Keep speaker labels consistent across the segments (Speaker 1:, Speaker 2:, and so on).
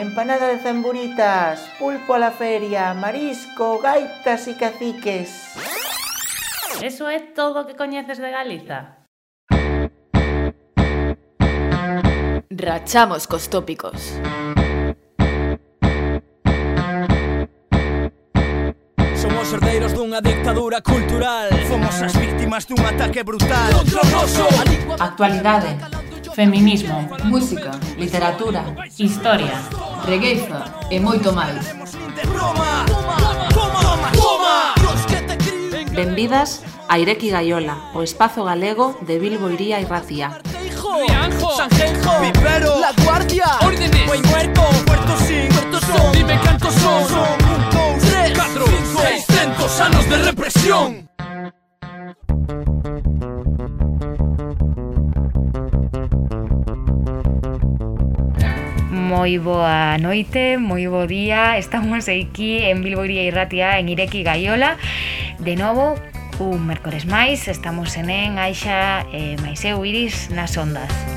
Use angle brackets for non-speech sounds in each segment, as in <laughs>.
Speaker 1: empanada de zamburitas, pulpo a la feria, marisco, gaitas e caciques.
Speaker 2: Eso é todo o que coñeces de Galiza.
Speaker 3: Rachamos cos tópicos.
Speaker 4: Somos herdeiros dunha dictadura cultural
Speaker 5: Fomos as víctimas dun ataque brutal
Speaker 4: Contra o noso
Speaker 2: Actualidade feminismo,
Speaker 3: Música, literatura,
Speaker 2: historia.
Speaker 3: regueiza e moito máis.
Speaker 6: Benvidas a Ireki Gaiola, o espazo galego de Bilbo Iría e Racía.
Speaker 4: Hijo Sanjenjo
Speaker 5: Vivero
Speaker 4: La Guardia
Speaker 5: Órdenes
Speaker 4: Buen muerto
Speaker 5: Puerto Sin
Speaker 4: Puerto Son Dime cantos son
Speaker 5: Son un, dous,
Speaker 4: Tres
Speaker 5: catro,
Speaker 4: cinco,
Speaker 5: seis
Speaker 4: Seiscentos anos de represión
Speaker 7: Moi boa noite, moi bo día. Estamos aquí en Bilbo e Ratia, en Ireki Gaiola. De novo, un mércores máis Estamos en en Aixa e eh, Maiseu Iris nas ondas.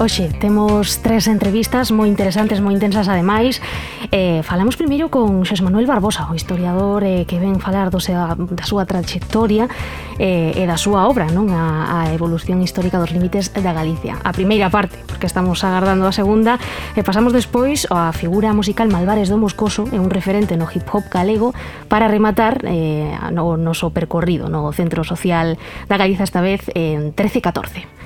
Speaker 8: Oxe, temos tres entrevistas moi interesantes, moi intensas ademais. Eh, falamos primeiro con Xos Manuel Barbosa, o historiador eh, que ven falar do sea, da súa trayectoria eh, e da súa obra, non a, a evolución histórica dos límites da Galicia. A primeira parte, porque estamos agardando a segunda, e eh, pasamos despois á figura musical Malvares do Moscoso, é un referente no hip hop galego, para rematar eh, no noso percorrido no Centro Social da Galiza esta vez en 13-14.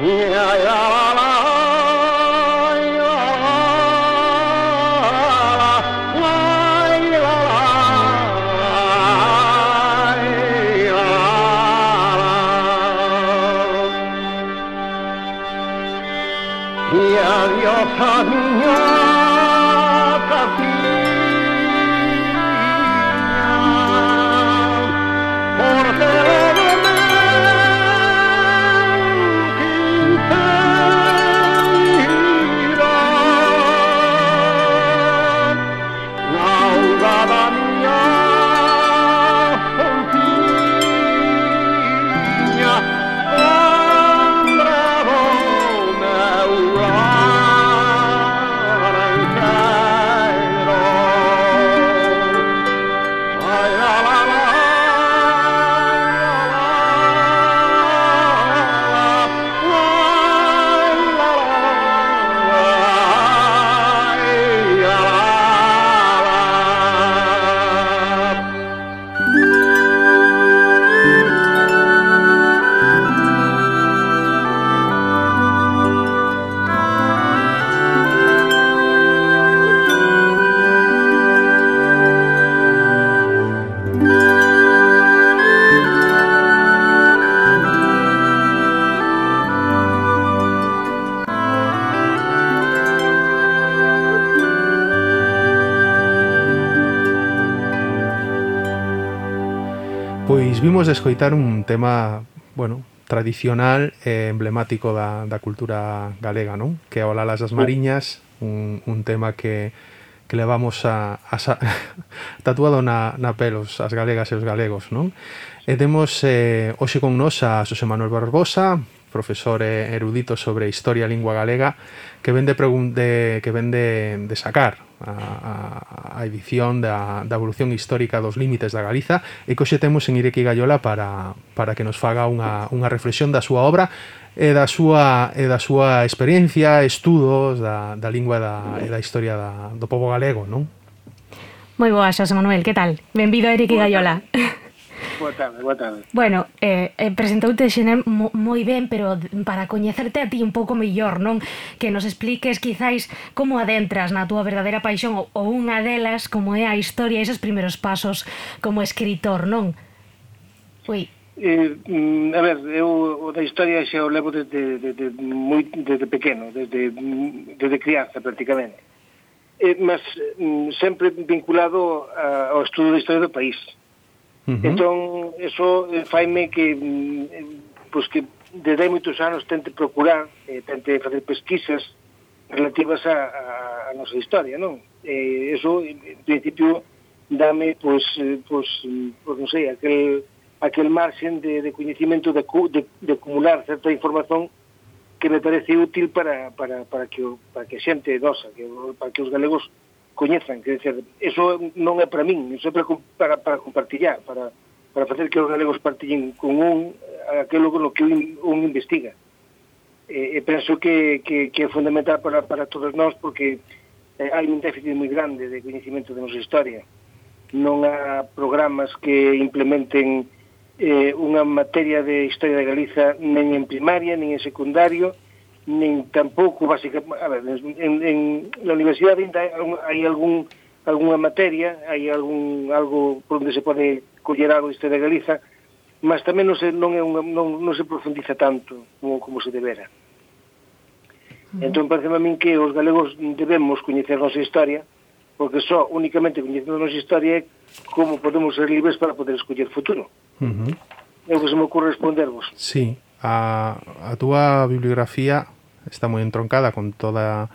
Speaker 9: La, la, la,
Speaker 10: Vimos de escoitar un tema, bueno, tradicional e emblemático da, da cultura galega, non? Que é o Lalas das Mariñas, un, un tema que, que levamos a, a <laughs> tatuado na, na pelos as galegas e os galegos, non? E temos eh, hoxe con nos a Xosé Manuel Barbosa, profesor erudito sobre historia e lingua galega que vende de, que vende de sacar a, a, a edición da, da evolución histórica dos límites da Galiza e que hoxe temos en Ireki Gallola para, para que nos faga unha, unha reflexión da súa obra e da súa, e da súa experiencia, estudos da, da lingua da, e da historia da, do povo galego, non?
Speaker 8: Moi boa, Xosé Manuel, que tal? Benvido a Ireki Gallola.
Speaker 11: Boa. <laughs> Boa tarde, boa tarde.
Speaker 8: Bueno, eh, eh presentoute xener moi ben, pero para coñecerte a ti un pouco mellor, non? Que nos expliques quizáis como adentras na túa verdadeira paixón ou, ou unha delas como é a historia e esos primeiros pasos como escritor, non? Ui.
Speaker 11: Eh, mm, a ver, eu o da historia xa o levo desde, desde, moi, desde pequeno, desde, desde crianza prácticamente. Eh, mas mm, sempre vinculado a, ao estudo da historia do país. Uh -huh. Entón, eso eh, faime que mm, eh, pois pues que desde hai moitos anos tente procurar, eh, tente facer pesquisas relativas a, a, a nosa historia, non? Eh, eso, en principio, dame, pois, pues, pois, pues, pois non sei, aquel, aquel marxen de, de coñecimento de, de, de acumular certa información que me parece útil para, para, para, que, para que a xente nosa, que, para que os galegos coñezan, que dizer, eso non é para min, iso é para, para, para compartillar, para, para facer que os galegos partillen con un aquilo lo que un, un investiga. E, e penso que, que, que é fundamental para, para todos nós porque eh, hai un déficit moi grande de coñecimento da nosa historia. Non há programas que implementen eh, unha materia de historia de Galiza nen en primaria, nen en secundario, nin tampouco basicamente, a ver, en, en na universidade ainda hai algún algunha materia, hai algún algo por onde se pode coller algo isto de Galiza, mas tamén non se non é unha, non, non se profundiza tanto como como se debera. Entón, parece a min que os galegos debemos coñecer a nosa historia, porque só únicamente coñecendo a nosa historia é como podemos ser libres para poder escoller futuro. Uh -huh. Eu que se me ocorre respondervos.
Speaker 10: Sí a, a túa bibliografía está moi entroncada con toda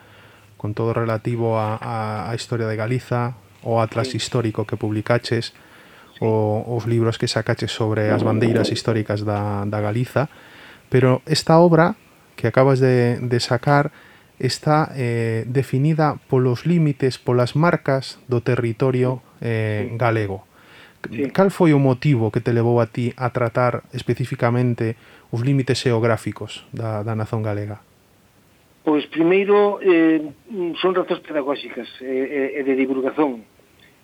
Speaker 10: con todo relativo a, a, a historia de Galiza, o atlas sí. histórico que publicaches, o os libros que sacaches sobre as bandeiras históricas da, da Galiza, pero esta obra que acabas de, de sacar está eh, definida polos límites, polas marcas do territorio eh, galego. Sí. Cal foi o motivo que te levou a ti a tratar especificamente os límites xeográficos da, da nación galega?
Speaker 11: Pois primeiro eh, son razóns pedagóxicas e eh, eh, de divulgación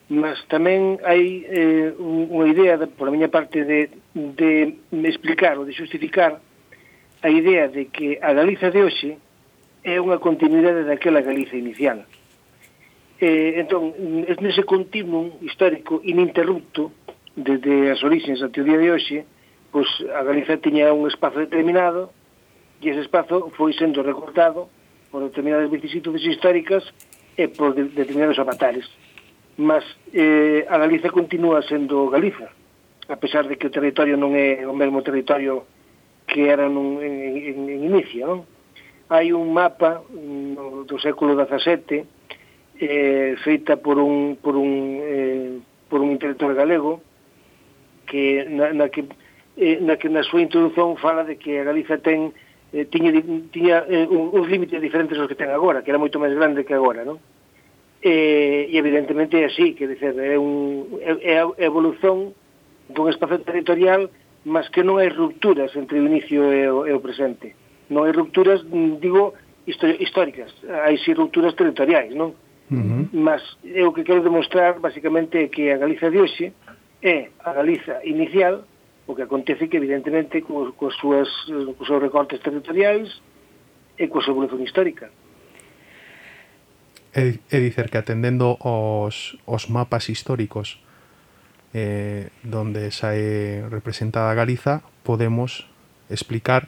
Speaker 11: mas tamén hai eh, unha idea de, por a miña parte de, de explicar ou de justificar a idea de que a Galiza de hoxe é unha continuidade daquela Galiza inicial eh, entón, nese continuum histórico ininterrupto desde as orixens até o día de hoxe pois a Galiza tiña un espazo determinado e ese espazo foi sendo recortado por determinadas vicisitudes históricas e por de, determinados avatares. Mas eh, a Galiza continúa sendo Galiza, a pesar de que o territorio non é o mesmo territorio que era nun, en, en, en inicio. Non? Hai un mapa no, do século XVII eh, feita por un, por un, eh, por un intelectual galego que na, na que eh, na que na súa introdución fala de que a Galiza ten eh, tiña, tiña eh, un, uns límites diferentes aos que ten agora, que era moito máis grande que agora, non? Eh, e evidentemente é así, que dizer, é, un, é, é a evolución dun espacio territorial mas que non hai rupturas entre o inicio e o, e o presente. Non hai rupturas, digo, históricas, hai si rupturas territoriais, non? Uh -huh. Mas eu que quero demostrar basicamente que a Galiza de hoxe é a Galiza inicial O que acontece que, evidentemente, co, coas súas, eh, cos seus recortes territoriais e coa súa evolución histórica.
Speaker 10: E, e dicer que atendendo os, os mapas históricos eh, donde sae representada Galiza, podemos explicar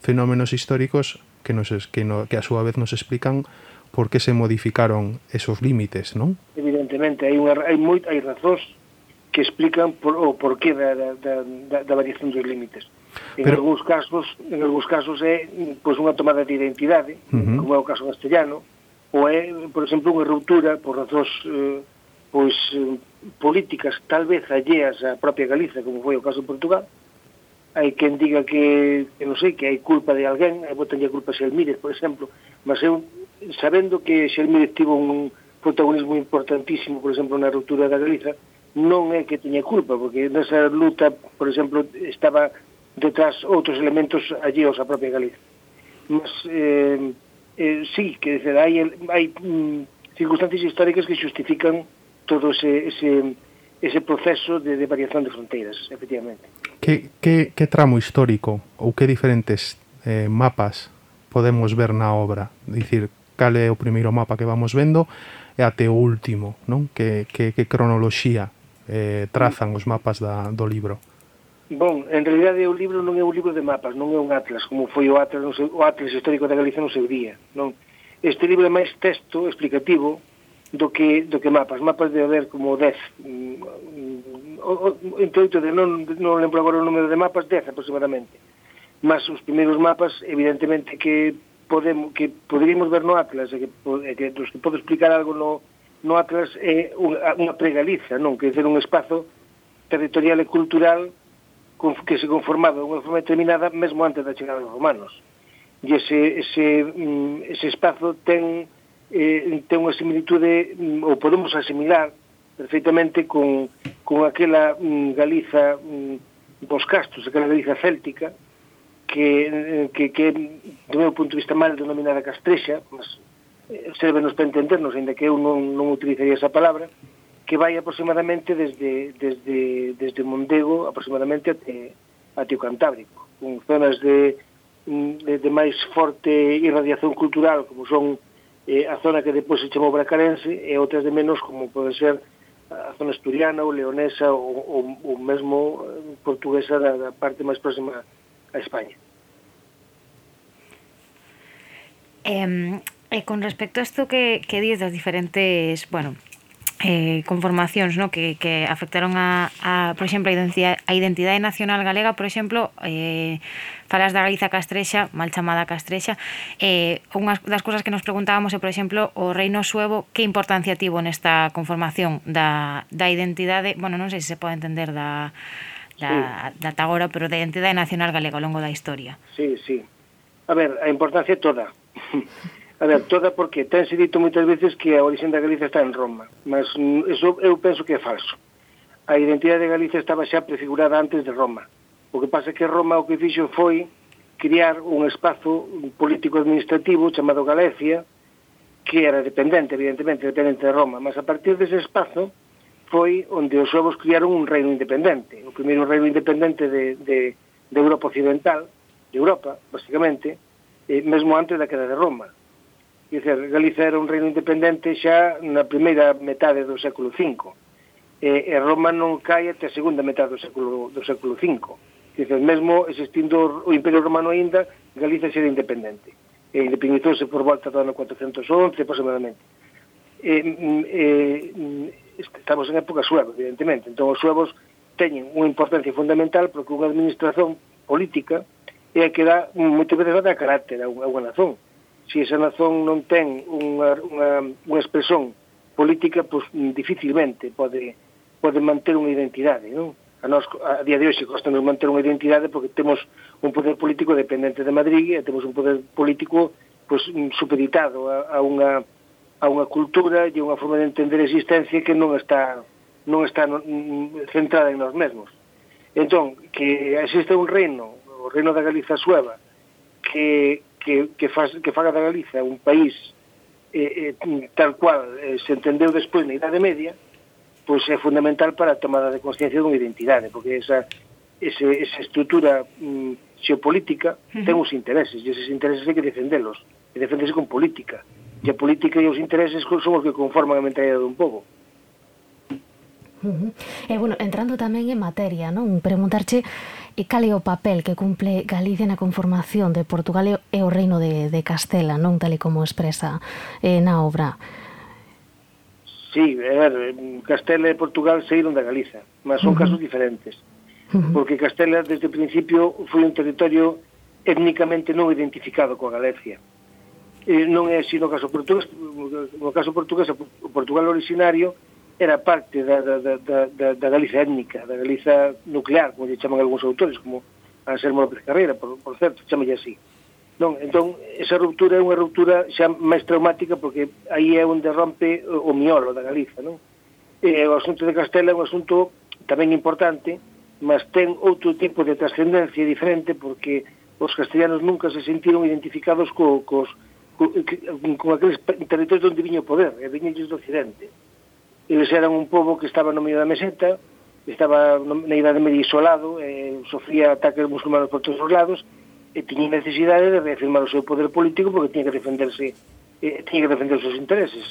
Speaker 10: fenómenos históricos que, nos, que, no, que a súa vez nos explican por que se modificaron esos límites, non?
Speaker 11: Evidentemente, hai, unha, hai, moi, hai razóns que explican por, o porqué da, da, da, da variación dos límites. En
Speaker 10: Pero...
Speaker 11: algúns casos, en algúns casos é pois unha tomada de identidade,
Speaker 10: uh -huh.
Speaker 11: como é o caso castellano, ou é, por exemplo, unha ruptura por razóns eh, pois eh, políticas tal vez alleas á propia Galiza, como foi o caso de Portugal. Hai quen diga que, que non sei, que hai culpa de alguén, hai botanlle a culpa a Xelmírez, por exemplo, mas eu sabendo que Xelmírez tivo un protagonismo importantísimo, por exemplo, na ruptura da Galiza, non é que teña culpa, porque nesa luta, por exemplo, estaba detrás outros elementos alleos á propia Galicia. Mas, eh, eh, sí, que dizer, hai, hai mm, circunstancias históricas que justifican todo ese, ese, ese proceso de, de variación de fronteiras, efectivamente.
Speaker 10: Que, que, que tramo histórico ou que diferentes eh, mapas podemos ver na obra? Dicir, cal é o primeiro mapa que vamos vendo e até o último, non? Que, que, que cronoloxía eh, trazan os mapas da, do libro?
Speaker 11: Bon, en realidade o libro non é un libro de mapas, non é un atlas, como foi o atlas, no seu, o atlas histórico da Galicia no seu día. Non? Este libro é máis texto explicativo do que, do que mapas. Mapas de haber como 10, mm, entre oito, non, non lembro agora o número de mapas, 10 aproximadamente. Mas os primeiros mapas, evidentemente, que podemos que poderíamos ver no atlas, e que, e que, dos que podo explicar algo no, no Atlas é unha, unha pregaliza, non? Que é ser un espazo territorial e cultural que se conformaba de unha forma determinada mesmo antes da chegada dos romanos. E ese, ese, mm, ese espazo ten, eh, ten unha similitude, mm, ou podemos asimilar perfectamente con, con aquela mm, Galiza dos castos, aquela Galiza céltica, que, eh, que, que do meu punto de vista mal denominada castrexa, mas servenos para entendernos, ainda que eu non, non utilizaría esa palabra, que vai aproximadamente desde, desde, desde Mondego aproximadamente até, até o Cantábrico, con zonas de, de, de máis forte irradiación cultural, como son eh, a zona que depois se chamou Bracarense, e outras de menos, como pode ser a zona asturiana ou leonesa ou, ou, ou mesmo eh, portuguesa da, da parte máis próxima a España.
Speaker 7: Eh, E con respecto a isto que, que dices das diferentes, bueno, eh, conformacións no? que, que afectaron a, a, por exemplo, a identidade, a identidade nacional galega, por exemplo, eh, falas da Galiza Castrexa, mal chamada Castrexa, eh, unhas das cousas que nos preguntábamos é, por exemplo, o Reino Suevo, que importancia tivo nesta conformación da, da identidade, bueno, non sei se se pode entender da, da, sí. da Tagora, pero da identidade nacional galega ao longo da historia.
Speaker 11: Sí, sí. A ver, a importancia toda. <laughs> A ver, toda porque tense dito moitas veces que a orixen da Galicia está en Roma, mas eso eu penso que é falso. A identidade de Galicia estaba xa prefigurada antes de Roma. O que pasa é que Roma o que fixo foi criar un espazo político-administrativo chamado Galicia, que era dependente, evidentemente, dependente de Roma, mas a partir dese espazo foi onde os suevos criaron un reino independente, o primeiro reino independente de, de, de Europa Occidental, de Europa, basicamente, eh, mesmo antes da queda de Roma Quer dizer, Galiza era un reino independente xa na primeira metade do século V. E, e Roma non cae até a segunda metade do século, do século V. Quer dizer, mesmo existindo o Imperio Romano aínda, Galiza xa era independente. E independizouse por volta do ano 411 aproximadamente. E, e, estamos en época sueva, evidentemente. Entón, os suevos teñen unha importancia fundamental porque unha administración política é a que dá moitas veces dá carácter a unha, a unha nazón se esa nación non ten unha, unha, unha expresión política, pois mm, dificilmente pode, pode manter unha identidade, non? A, nos, a día de hoxe costa nos manter unha identidade porque temos un poder político dependente de Madrid e temos un poder político pois, mm, supeditado a, a unha a unha cultura e unha forma de entender a existencia que non está non está mm, centrada en nós mesmos. Entón, que existe un reino, o reino da Galiza Sueva, que que, que, faz, que faga da Galiza un país eh, eh, tal cual eh, se entendeu despois na Idade Media, pois é fundamental para a tomada de conciencia dunha identidade, porque esa, ese, esa estrutura mm, xeopolítica ten os intereses, e eses intereses hai que defendelos, e defenderse con política. E a política e os intereses son os que conforman a mentalidade dun povo.
Speaker 8: Uh -huh. E, bueno, entrando tamén en materia, non? Preguntarche E cal é o papel que cumple Galicia na conformación de Portugal e o reino de, de Castela, non tal e como expresa eh, na obra?
Speaker 11: Sí, a ver, Castela e Portugal saíron da Galiza, mas son uh -huh. casos diferentes. Uh -huh. Porque Castela, desde o principio, foi un territorio étnicamente non identificado coa Galicia. E non é así no caso portugués, no caso portugués, o Portugal originario era parte da, da, da, da, da Galiza étnica, da Galiza nuclear, como lle chaman algúns autores, como Anselmo López Carrera, por, por certo, chamalle así. Non, entón, esa ruptura é unha ruptura xa máis traumática porque aí é onde rompe o, o miolo da Galiza, non? E, o asunto de Castela é un asunto tamén importante, mas ten outro tipo de trascendencia diferente porque os castellanos nunca se sentiron identificados co, cos, co, co, con aqueles territorios onde viña o poder, e viña do occidente eles eran un pobo que estaba no medio da meseta, estaba na idade media isolado, eh, sofría ataques musulmanos por todos os lados, e tiña necesidade de reafirmar o seu poder político porque tiña que defenderse eh, tiña que defender os seus intereses.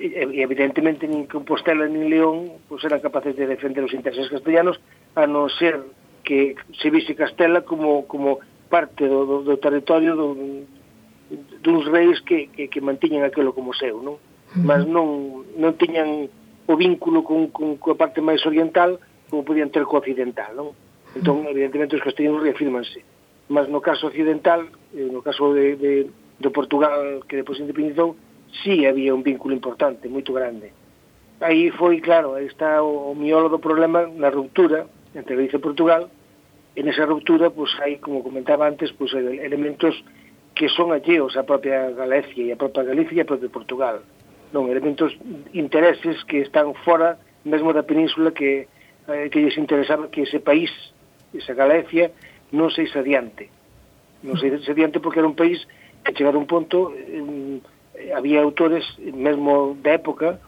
Speaker 11: E, e evidentemente nin Compostela nin León pues, eran capaces de defender os intereses castellanos a non ser que se vise Castela como como parte do, do, do territorio do, duns reis que, que, que mantiñen aquilo como seu, non? mas non, non tiñan o vínculo con, con, coa parte máis oriental como podían ter coa occidental, non? Entón, evidentemente, os castellanos reafirmanse. Mas no caso occidental, eh, no caso de, de, de Portugal que depois independizou, sí había un vínculo importante, moito grande. Aí foi, claro, aí está o, o miolo do problema na ruptura entre Galicia e Portugal. En esa ruptura, pois, pues, hai, como comentaba antes, pois, elementos que son alleos á propia Galicia e a propia Galicia e a propia Portugal non elementos intereses que están fora mesmo da península que eh, que lles interesaba que ese país, esa Galicia, non seis adiante. Non seis adiante porque era un país que chegado a un punto eh, había autores mesmo da época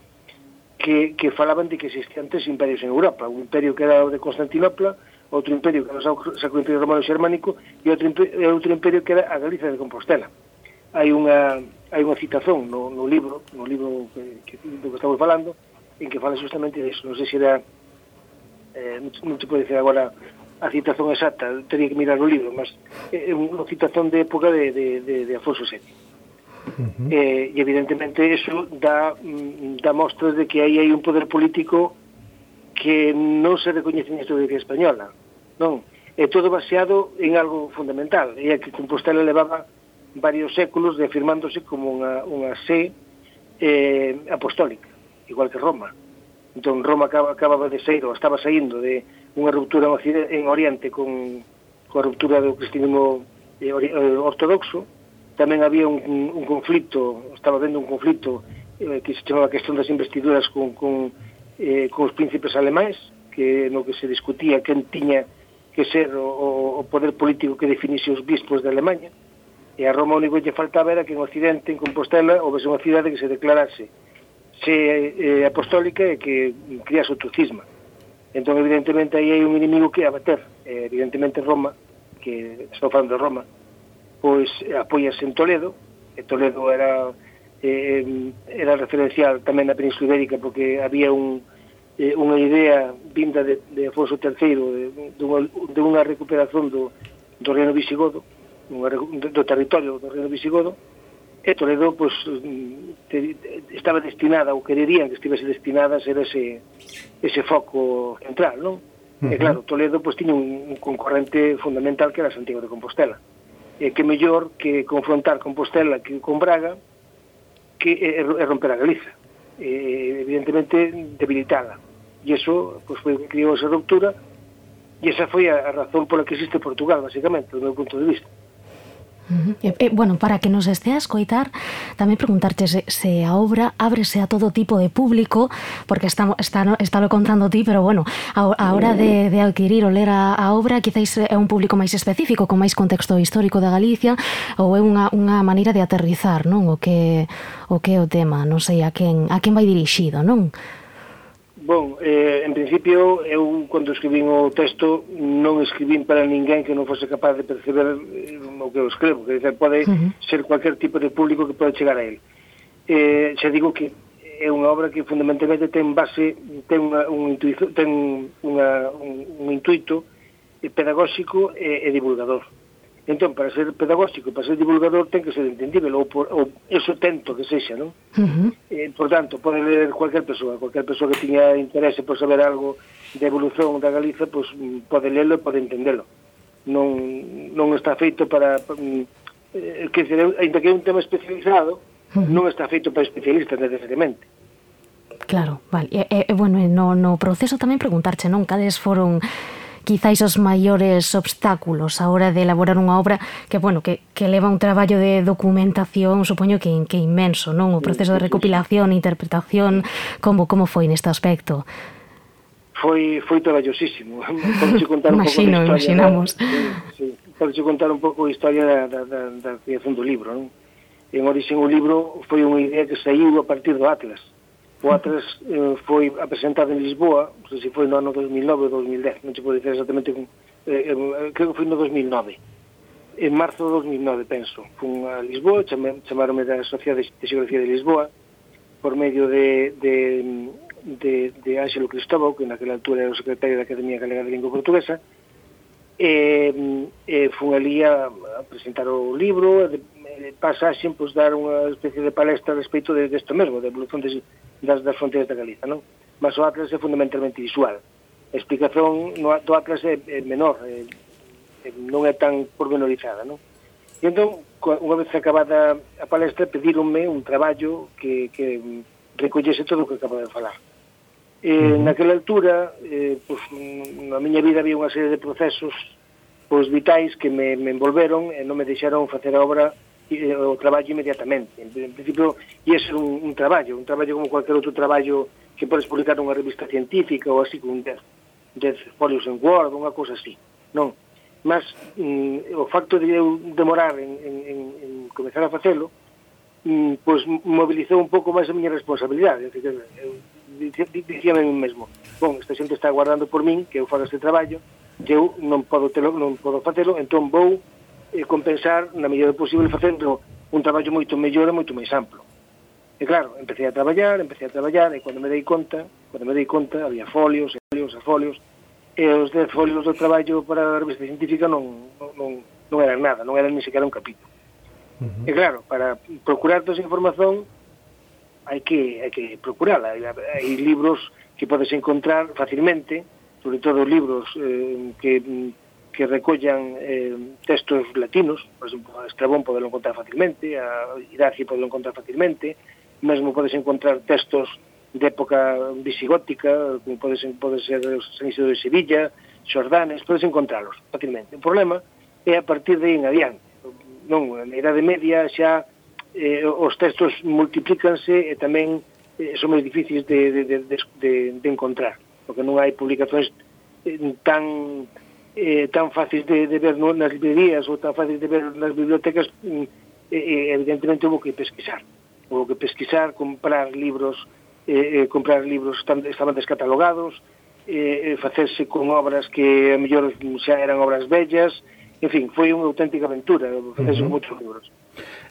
Speaker 11: que, que falaban de que existían tres imperios en Europa, un imperio que era o de Constantinopla, outro imperio que era o Sacro Imperio Romano Xermánico e outro imperio, outro imperio que era a Galicia de Compostela. Uh hai unha hai unha citación no, no libro, no libro que, que, do que estamos falando, en que fala justamente disso. Non sei se era... Eh, non, non te podo agora a citación exacta, teria que mirar o libro, mas é eh, unha citación de época de, de, de, de Afonso VII. Uh -huh. eh, e evidentemente eso dá, mm, dá mostras de que aí hai un poder político que non se recoñece na historia española. Non, é todo baseado en algo fundamental, e é que Compostela levaba varios séculos de afirmándose como unha, unha sé eh, apostólica, igual que Roma. Entón, Roma acaba, acababa de sair, ou estaba saindo de unha ruptura en, Occidente, en Oriente con, coa ruptura do cristianismo eh, eh ortodoxo, tamén había un, un conflito, estaba vendo un conflito eh, que se chamaba a questão das investiduras con, con, eh, con os príncipes alemáis, que no que se discutía quen tiña que ser o, o poder político que definise os bispos de Alemanha, E a Roma o único que lle faltaba era que en Occidente, en Compostela, houvese unha cidade que se declarase se eh, apostólica e que criase o tucismo. Entón, evidentemente, aí hai un inimigo que abater. Eh, evidentemente, Roma, que estou falando de Roma, pois apoiase en Toledo, e Toledo era eh, era referencial tamén na Península Ibérica porque había un, eh, unha idea vinda de, de Afonso III de, de, unha, de unha recuperación do, do reino visigodo do territorio do reino visigodo e Toledo pois, te, estaba destinada ou quererían que estivese destinada a ser ese, ese foco central, non? Uh -huh. E claro, Toledo pois, tiña un, un concorrente fundamental que era Santiago de Compostela e que mellor que confrontar Compostela que con Braga que é, é romper a Galiza e, evidentemente debilitada e iso pois, foi que criou esa ruptura e esa foi a razón pola que existe Portugal, basicamente, do meu punto de vista
Speaker 8: Uh -huh. Eh, e, eh, e, bueno, para que nos estea a escoitar, tamén preguntarte se, se a obra ábrese a todo tipo de público, porque estamos, está, está lo contando ti, pero bueno, a, a hora de, eh. de adquirir ou ler a, a obra, quizáis é un público máis específico, con máis contexto histórico da Galicia, ou é unha, unha maneira de aterrizar, non? O que, o que é o tema, non sei a quen, a quen vai dirixido, non?
Speaker 11: Bon, eh, en principio, eu, cando escribín o texto, non escribín para ninguén que non fose capaz de perceber eh, o que eu escrevo. que dizer, pode uh -huh. ser cualquier tipo de público que pode chegar a él. Eh, xa digo que é unha obra que fundamentalmente ten base, ten, unha, un, intuizo, ten unha, un, un intuito eh, pedagóxico e, e divulgador. Entón, para ser pedagógico, para ser divulgador, ten que ser entendível, ou, por, ou eso tento que sexa, non?
Speaker 8: Uh -huh.
Speaker 11: eh, por tanto, pode ler cualquier persoa, cualquier persoa que tiña interese por saber algo de evolución da Galiza, pois, pues, pode lelo e pode entendelo. Non, non está feito para... Mm, eh, que, ainda que é un tema especializado, uh -huh. non está feito para especialistas necesariamente.
Speaker 8: Claro, vale. E, e bueno, no, no proceso tamén preguntarche, non? Cales foron quizáis os maiores obstáculos a hora de elaborar unha obra que, bueno, que, que leva un traballo de documentación, supoño que, que inmenso, non? O proceso de recopilación, interpretación, como, como foi neste aspecto?
Speaker 11: Foi, foi traballosísimo. <laughs> Podes contar un
Speaker 8: Imagino,
Speaker 11: pouco
Speaker 8: imaginamos.
Speaker 11: Da, sí, sí. Podes contar un pouco a historia da, da, da, da creación do libro, non? En origen o libro foi unha idea que saiu a partir do Atlas. O A3 eh, foi apresentado en Lisboa, non sei se foi no ano 2009 ou 2010, non se pode dizer exactamente, eh, eh, eh, creo que foi no 2009, en marzo de 2009, penso. Fun a Lisboa, chamaronme da Sociedade de Xeografía de Lisboa, por medio de, de, de, de Ángelo Cristóbal, que naquela altura era o secretario da Academia Galega de Lingua Portuguesa, e, e fun ali a, a presentar o libro, e, pasaxen pois, dar unha especie de palestra respecto de, desto mesmo, da evolución de, das, das fronteiras da Galiza, non? Mas o Atlas é fundamentalmente visual. A explicación no, do Atlas é, é menor, é, non é tan pormenorizada, non? E entón, unha vez acabada a palestra, pedironme un traballo que, que recollese todo o que acabo de falar. Eh, uh -huh. naquela altura, eh, pois, na miña vida había unha serie de procesos pois vitais que me, me envolveron e non me deixaron facer a obra Eh, o traballo inmediatamente. En, en principio, ia ser un, un traballo, un traballo como cualquier outro traballo que podes publicar nunha revista científica ou así, con 10, 10 folios en Word, unha cousa así. Non. Mas mm, o facto de eu demorar en, en, en, en comenzar a facelo, mm, pois mobilizou un pouco máis a miña responsabilidade. Que, eu, dicía a mí mesmo, bon, esta xente está aguardando por min que eu faga este traballo, que eu non podo, telo, non podo facelo, entón vou eh, compensar na medida do posible facendo un traballo moito mellor e moito máis amplo. E claro, empecé a traballar, empecé a traballar, e cando me dei conta, cando me dei conta, había folios, e folios, e folios, e os 10 folios do traballo para a revista científica non, non, non eran nada, non eran ni sequera un capítulo. Uh -huh. E claro, para procurar toda esa información hai que, hai que procurala. Hai, hai libros que podes encontrar facilmente, sobre todo libros eh, que mm, que recollan eh, textos latinos, por exemplo, a Estrabón podelo encontrar facilmente, a Iraci podelo encontrar facilmente, mesmo podes encontrar textos de época visigótica, como podes, pode ser San Isidro de Sevilla, Xordanes, podes encontralos facilmente. O problema é a partir de aí en adiante. Non, na Idade Media xa eh, os textos multiplícanse e tamén eh, son máis difíciles de, de, de, de, de encontrar, porque non hai publicacións eh, tan eh, tan fácil de, de ver no, nas librerías ou tan fácil de ver nas bibliotecas mm, eh, eh, evidentemente houve que pesquisar houve que pesquisar, comprar libros eh, eh comprar libros estaban descatalogados eh, eh, facerse con obras que a mellor xa eran obras bellas en fin, foi unha auténtica aventura facerse uh -huh. con moitos libros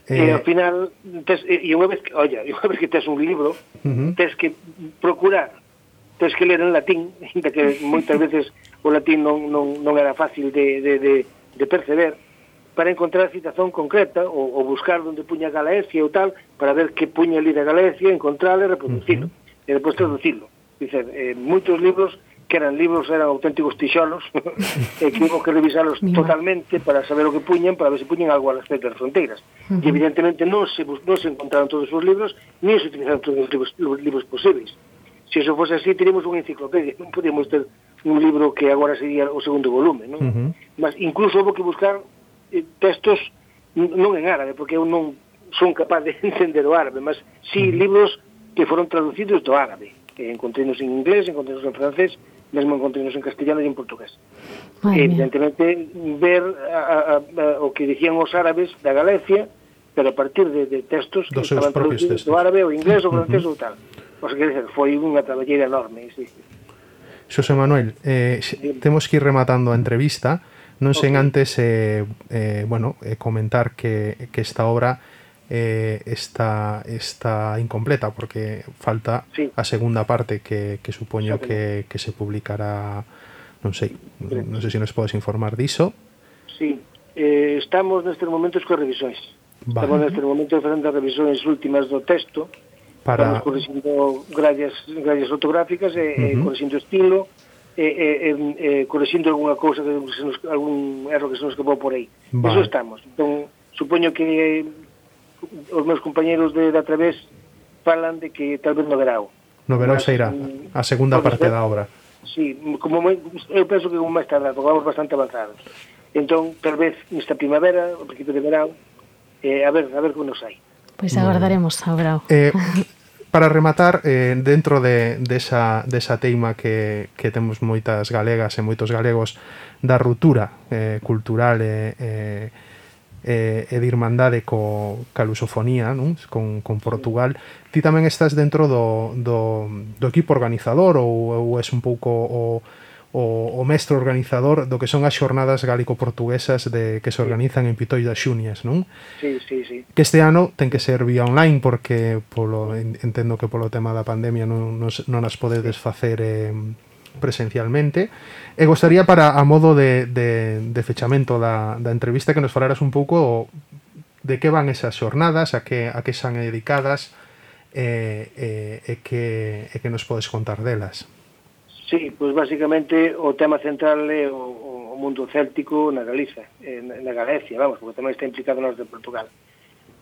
Speaker 11: Eh, eh, ao final, tes, e unha vez que, olla, <laughs> unha vez que tes un libro, uh -huh. tes que procurar, tes que ler en latín, <laughs> ainda que moitas veces o latín non, non, non era fácil de, de, de, de perceber, para encontrar a citación concreta ou, ou buscar onde puña Galaesia ou tal, para ver que puña ali da Galaesia, encontrarla e reproducirlo, uh -huh. e depois traducirlo. Dice, eh, moitos libros que eran libros, eran auténticos tixolos, <laughs> e que hubo que revisarlos totalmente para saber o que puñan, para ver se puñan algo a respecto das fronteiras. Uh -huh. E evidentemente non se, non se encontraron todos os libros, ni se utilizaron todos os libros, os libros posibles. Se eso fose así, teríamos unha enciclopedia, non podíamos ter nun libro que agora sería o segundo volume, non? Uh -huh. Mas incluso houve que buscar eh, textos non en árabe, porque eu non son capaz de <laughs> entender o árabe, mas sí uh -huh. libros que foron traducidos do árabe. Eh, encontrénos en inglés, encontrénos en francés, mesmo encontrénos en castellano e en portugués. Ay, Evidentemente, ver a, a, a, o que dicían os árabes da Galicia, pero a partir de, de textos que estaban traducidos textos. do árabe, ou inglés, ou francés, uh -huh. ou tal. Pois o sea, que dizer, foi unha traballeira enorme, sí.
Speaker 10: Xosé Manuel, eh, temos que ir rematando a entrevista, non sen okay. antes eh, eh, bueno, eh, comentar que, que esta obra eh, está, está incompleta porque falta sí. a segunda parte que, que supoño que, que se publicará non sei, non sei se nos podes informar diso.
Speaker 11: Sí, eh, estamos nestes momentos con revisións.
Speaker 10: Vale.
Speaker 11: estamos nestes momentos facendo as revisións últimas do texto
Speaker 10: para...
Speaker 11: Vamos corrixindo grallas, grallas ortográficas, e, uh
Speaker 10: -huh.
Speaker 11: e corrixindo estilo e, e, e, e corrixindo algunha cousa que se nos, algún erro que se nos escapou por aí.
Speaker 10: Vale.
Speaker 11: Eso estamos. Entón, supoño que os meus compañeros de, de través falan de que tal vez no verao.
Speaker 10: No verao
Speaker 11: se
Speaker 10: irá
Speaker 11: mm,
Speaker 10: a segunda parte
Speaker 11: ser,
Speaker 10: da obra.
Speaker 11: Sí, como moi, eu penso que como máis tarde, porque vamos bastante avanzados. Entón, tal vez nesta primavera, o principio de verão, eh, a ver, a ver como nos hai.
Speaker 8: Pois pues aguardaremos a verao.
Speaker 10: Eh, <laughs> para rematar, eh, dentro de, desa, de desa teima que, que temos moitas galegas e moitos galegos da ruptura eh, cultural e, eh, eh, e de irmandade co, ca lusofonía non? Con, con Portugal ti tamén estás dentro do, do, do equipo organizador ou, ou és un pouco o o, o mestre organizador do que son as xornadas gálico-portuguesas de que se organizan en Pitoi das Xunias, non?
Speaker 11: Sí, sí, sí.
Speaker 10: Que este ano ten que ser vía online porque polo, entendo que polo tema da pandemia non, non, non as podedes facer eh, presencialmente. E gostaría para a modo de, de, de fechamento da, da entrevista que nos falaras un pouco de que van esas xornadas, a que, a que son dedicadas e eh, eh, que, e que nos podes contar delas.
Speaker 11: Sí, pois basicamente o tema central é o, o mundo céltico na Galiza, eh, na Galicia, vamos, porque tamén está implicado nos de Portugal.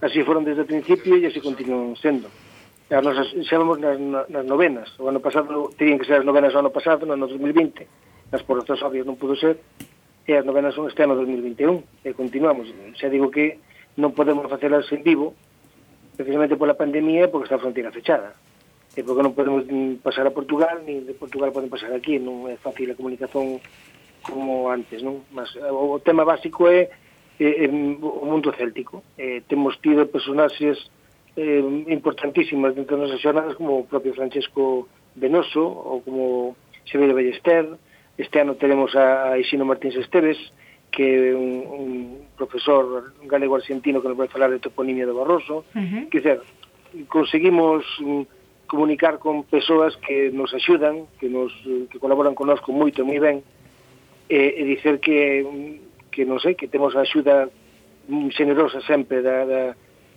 Speaker 11: Así foron desde o principio e así continúan sendo. As nosas, xa vamos nas, nas novenas, o ano pasado, terían que ser as novenas o ano pasado, no ano 2020, nas por razóns obvias non pudo ser, e as novenas son este ano 2021, e continuamos. Xa digo que non podemos facelas en vivo, precisamente pola pandemia porque está a fronteira fechada e porque non podemos pasar a Portugal, ni de Portugal poden pasar aquí, non é fácil a comunicación como antes, non? Mas eh, o tema básico é, é, é o mundo céltico. Eh, temos tido personaxes eh, importantísimas dentro das nosas xornadas como o propio Francesco Venoso ou como Xavier Ballester. Este ano teremos a, a Isino Martins Esteves, que é un, un profesor galego-argentino que nos vai falar de toponimia do Barroso.
Speaker 7: Uh
Speaker 11: -huh. Dizer, conseguimos mm, comunicar con persoas que nos axudan, que nos que colaboran conosco moito, moi ben, e, e dicer que que non sei, que temos a axuda generosa sempre da, da,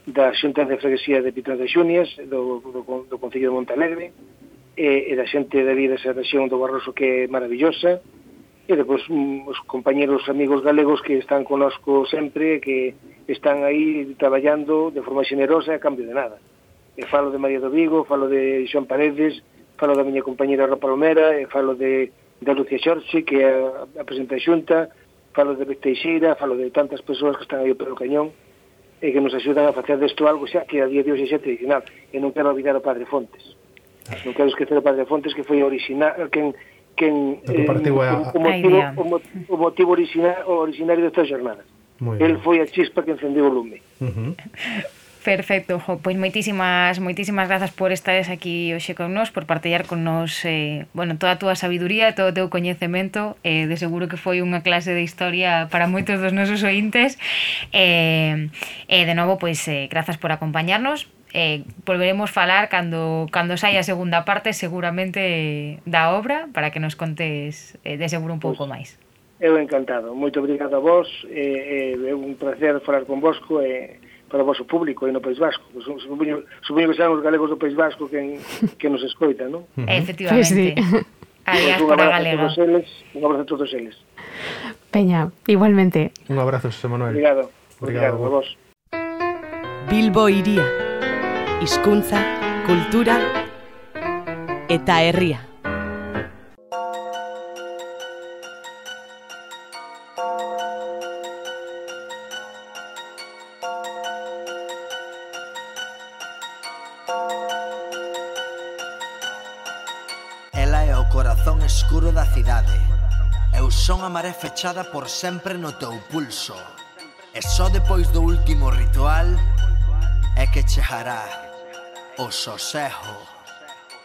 Speaker 11: da Xunta de Freguesía de Pitón de Xunias, do, do, do Concello de Montalegre, e, e da xente da vida esa región do Barroso que é maravillosa, e depois mm, os compañeros amigos galegos que están conosco sempre, que están aí traballando de forma generosa a cambio de nada e falo de María do Vigo, falo de Xoan Paredes, falo da miña compañera Rosa Palomera, e falo de, de Lucia Xorxe, que é a, a presidenta xunta, falo de Besteixeira, falo de tantas persoas que están aí pelo cañón, e que nos axudan a facer desto algo xa que a día de hoxe xa tradicional, e non quero olvidar o Padre Fontes. Non quero esquecer o Padre Fontes, que foi original, quen, quen,
Speaker 10: eh, a...
Speaker 11: o, motivo, o, o motivo origina, originario destas jornadas.
Speaker 10: Muy
Speaker 11: El
Speaker 10: bien.
Speaker 11: foi a chispa que encendeu o lume.
Speaker 10: Uh -huh.
Speaker 7: Perfecto, jo, pois moitísimas, moitísimas grazas por estares aquí hoxe con nós, por partellar con nós eh, bueno, toda a túa sabiduría, todo o teu coñecemento, eh, de seguro que foi unha clase de historia para moitos dos nosos ointes. Eh, eh, de novo, pois eh, grazas por acompañarnos, eh, volveremos falar cando, cando saia a segunda parte seguramente da obra para que nos contes eh, de seguro un pouco máis.
Speaker 11: Eu encantado, moito obrigado a vos, é eh, eh, un placer falar con vosco e eh, para o vosso público aí no País Vasco. Supoño, supoño que serán os galegos do País Vasco que, <laughs> que nos escoitan, non?
Speaker 7: Eh, efectivamente.
Speaker 8: Pues sí.
Speaker 11: Aí a
Speaker 7: galega.
Speaker 11: Un abrazo a todos eles.
Speaker 8: Peña, igualmente.
Speaker 10: Un abrazo, José Manuel.
Speaker 11: Obrigado.
Speaker 10: Obrigado,
Speaker 11: Obrigado a vos.
Speaker 12: Bilbo iría. Hizkuntza, kultura eta herria.
Speaker 13: Son a maré fechada por sempre no teu pulso. E só depois do último ritual É que chegará o sosejo.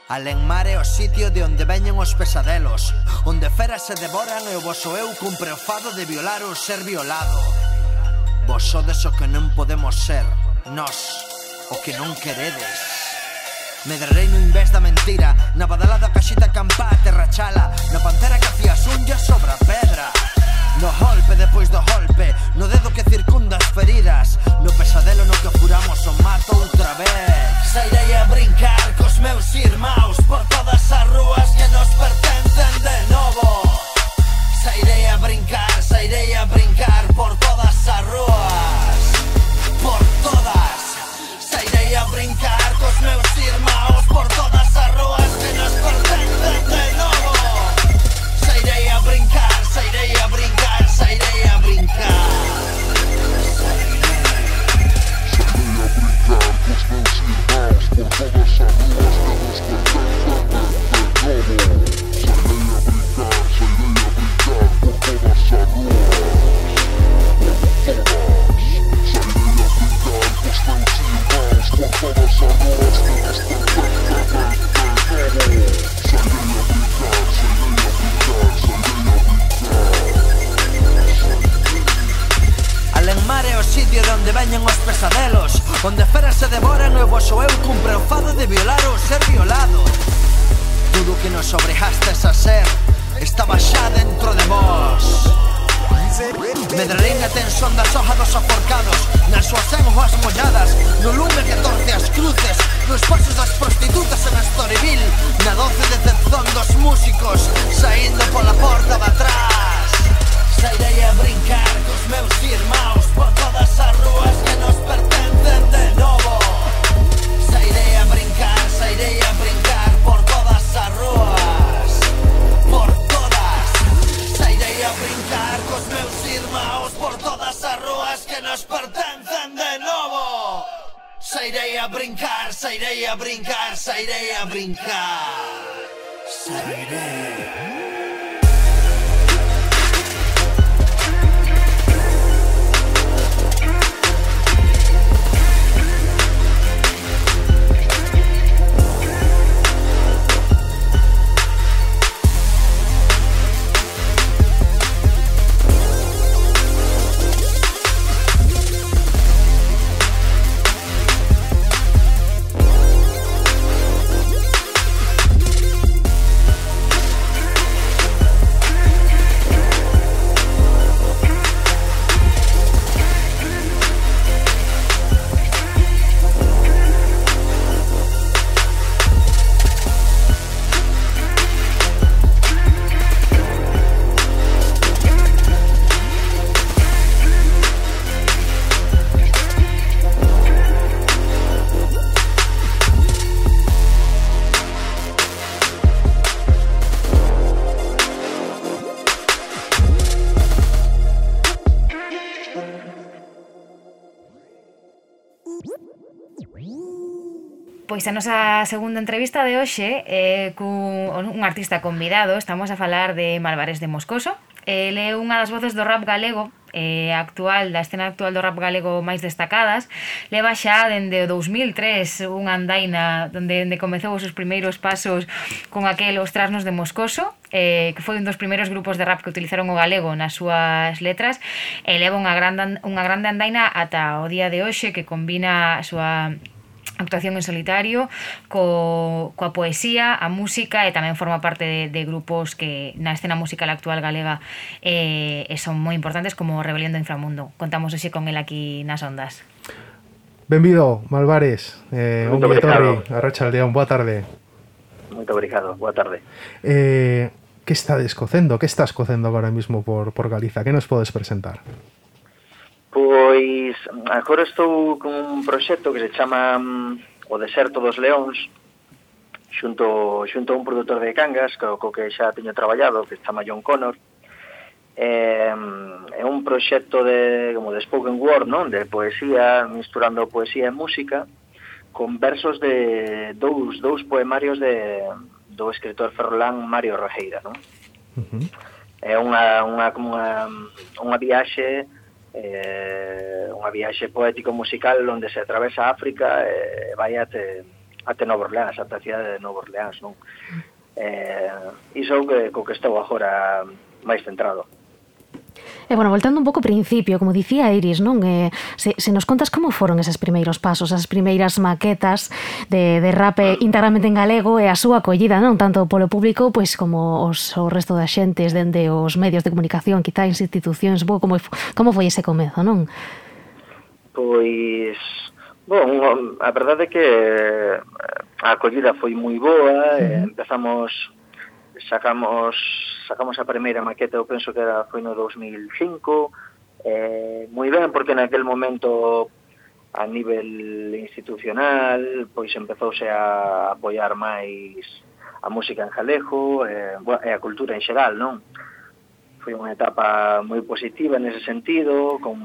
Speaker 13: Alenmar é o sitio de onde veñen os pesadelos Onde feras se devoran e o voso eu cumpre o fado de violar ou ser violado. Vos sodes o que non podemos ser Nós, o que non queredes. Medrarei no invés da mentira. Na badala da caxita campá a terrachala Na pantera que hacía unhas sobre a pedra. No golpe depois do golpe. No dedo que circunda as feridas. No pesadelo no que juramos o mato outra vez. Sairei a brincar cos meus irmãos Por todas as ruas que nos pertencen de novo Sairei a brincar, sairei a brincar Por todas as ruas. que nos obrejastes a ser. Estaba xa dentro de vos. Medrarei na tensión das hojas dos aforcados Nas súas enjoas molladas No lume que torce as cruces. Nos pasos das prostitutas en Astorevil Na doce de tezón dos músicos Saindo pola porta de atrás. Sairei a brincar cos meus irmãos Por todas as ruas que nos pertencen de novo. Sairei a brincar, sairei a a brincar, sairei a brincar. Sairei
Speaker 7: Pois a nosa segunda entrevista de hoxe é cun un artista convidado, estamos a falar de Malvares de Moscoso. El é unha das voces do rap galego eh, actual, da escena actual do rap galego máis destacadas, leva xa dende o 2003 unha andaina onde, onde comezou os seus primeiros pasos con aquel Os Trasnos de Moscoso, eh, que foi un dos primeiros grupos de rap que utilizaron o galego nas súas letras, e leva unha grande, unha grande andaina ata o día de hoxe que combina a súa actuación en solitario co, coa poesía, a música e tamén forma parte de, de grupos que na escena musical actual galega eh, son moi importantes como Rebelión do Inframundo. Contamos hoxe con el aquí nas ondas.
Speaker 10: Benvido, Malvares. Eh,
Speaker 14: Moito
Speaker 10: Ongi
Speaker 14: obrigado.
Speaker 10: etorri, Arrachaldeón, boa tarde.
Speaker 14: Moito obrigado, boa tarde.
Speaker 10: Eh, que estades cocendo? Que estás cocendo agora mismo por, por Galiza? Que nos podes presentar?
Speaker 14: Pois agora estou con un proxecto que se chama mm, O Deserto dos Leóns xunto, xunto a un produtor de cangas co, co que xa teño traballado que se chama John Connor é, é un proxecto de, como de spoken word, non? de poesía, misturando poesía e música con versos de dous, dous poemarios de, do escritor ferrolán Mario Rojeira non? Uh -huh. é unha, unha, como unha, unha viaxe eh, unha viaxe poético-musical onde se atravesa África e eh, vai até, até Nova Orleans, ata a cidade de Nova Orleans, non? Eh, iso que, co que estou agora máis centrado.
Speaker 8: E, bueno, voltando un pouco ao principio, como dicía Iris, non eh, se, se nos contas como foron eses primeiros pasos, as primeiras maquetas de, de rap íntegramente en galego e a súa acollida, non tanto polo público, pois como os, o resto da xentes dende os medios de comunicación, quizá institucións, bo, como, como foi ese comezo, non?
Speaker 14: Pois, bon, a verdade é que eh, a acollida foi moi boa, mm. empezamos sacamos sacamos a primeira maqueta, eu penso que era foi no 2005, eh, moi ben, porque naquel momento a nivel institucional pois empezouse a apoiar máis a música en Jalejo eh, e a cultura en xeral, non? Foi unha etapa moi positiva nese sentido, con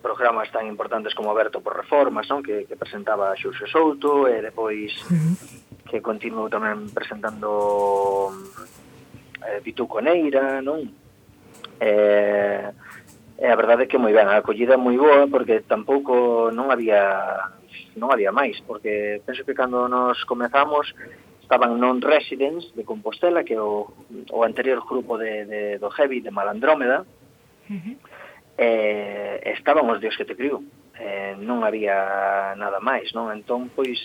Speaker 14: programas tan importantes como Aberto por Reformas, non? Que, que presentaba Xurxo Souto e depois uh -huh que continuo tamén presentando eh, Bitu Coneira, non? Eh, e a verdade é que moi ben, a acollida é moi boa porque tampouco non había non había máis, porque penso que cando nos comezamos estaban non residents de Compostela, que é o, o anterior grupo de, de, do Heavy de Malandrómeda, uh -huh. eh, estaban os dios que te crio, eh, non había nada máis, non? Entón, pois,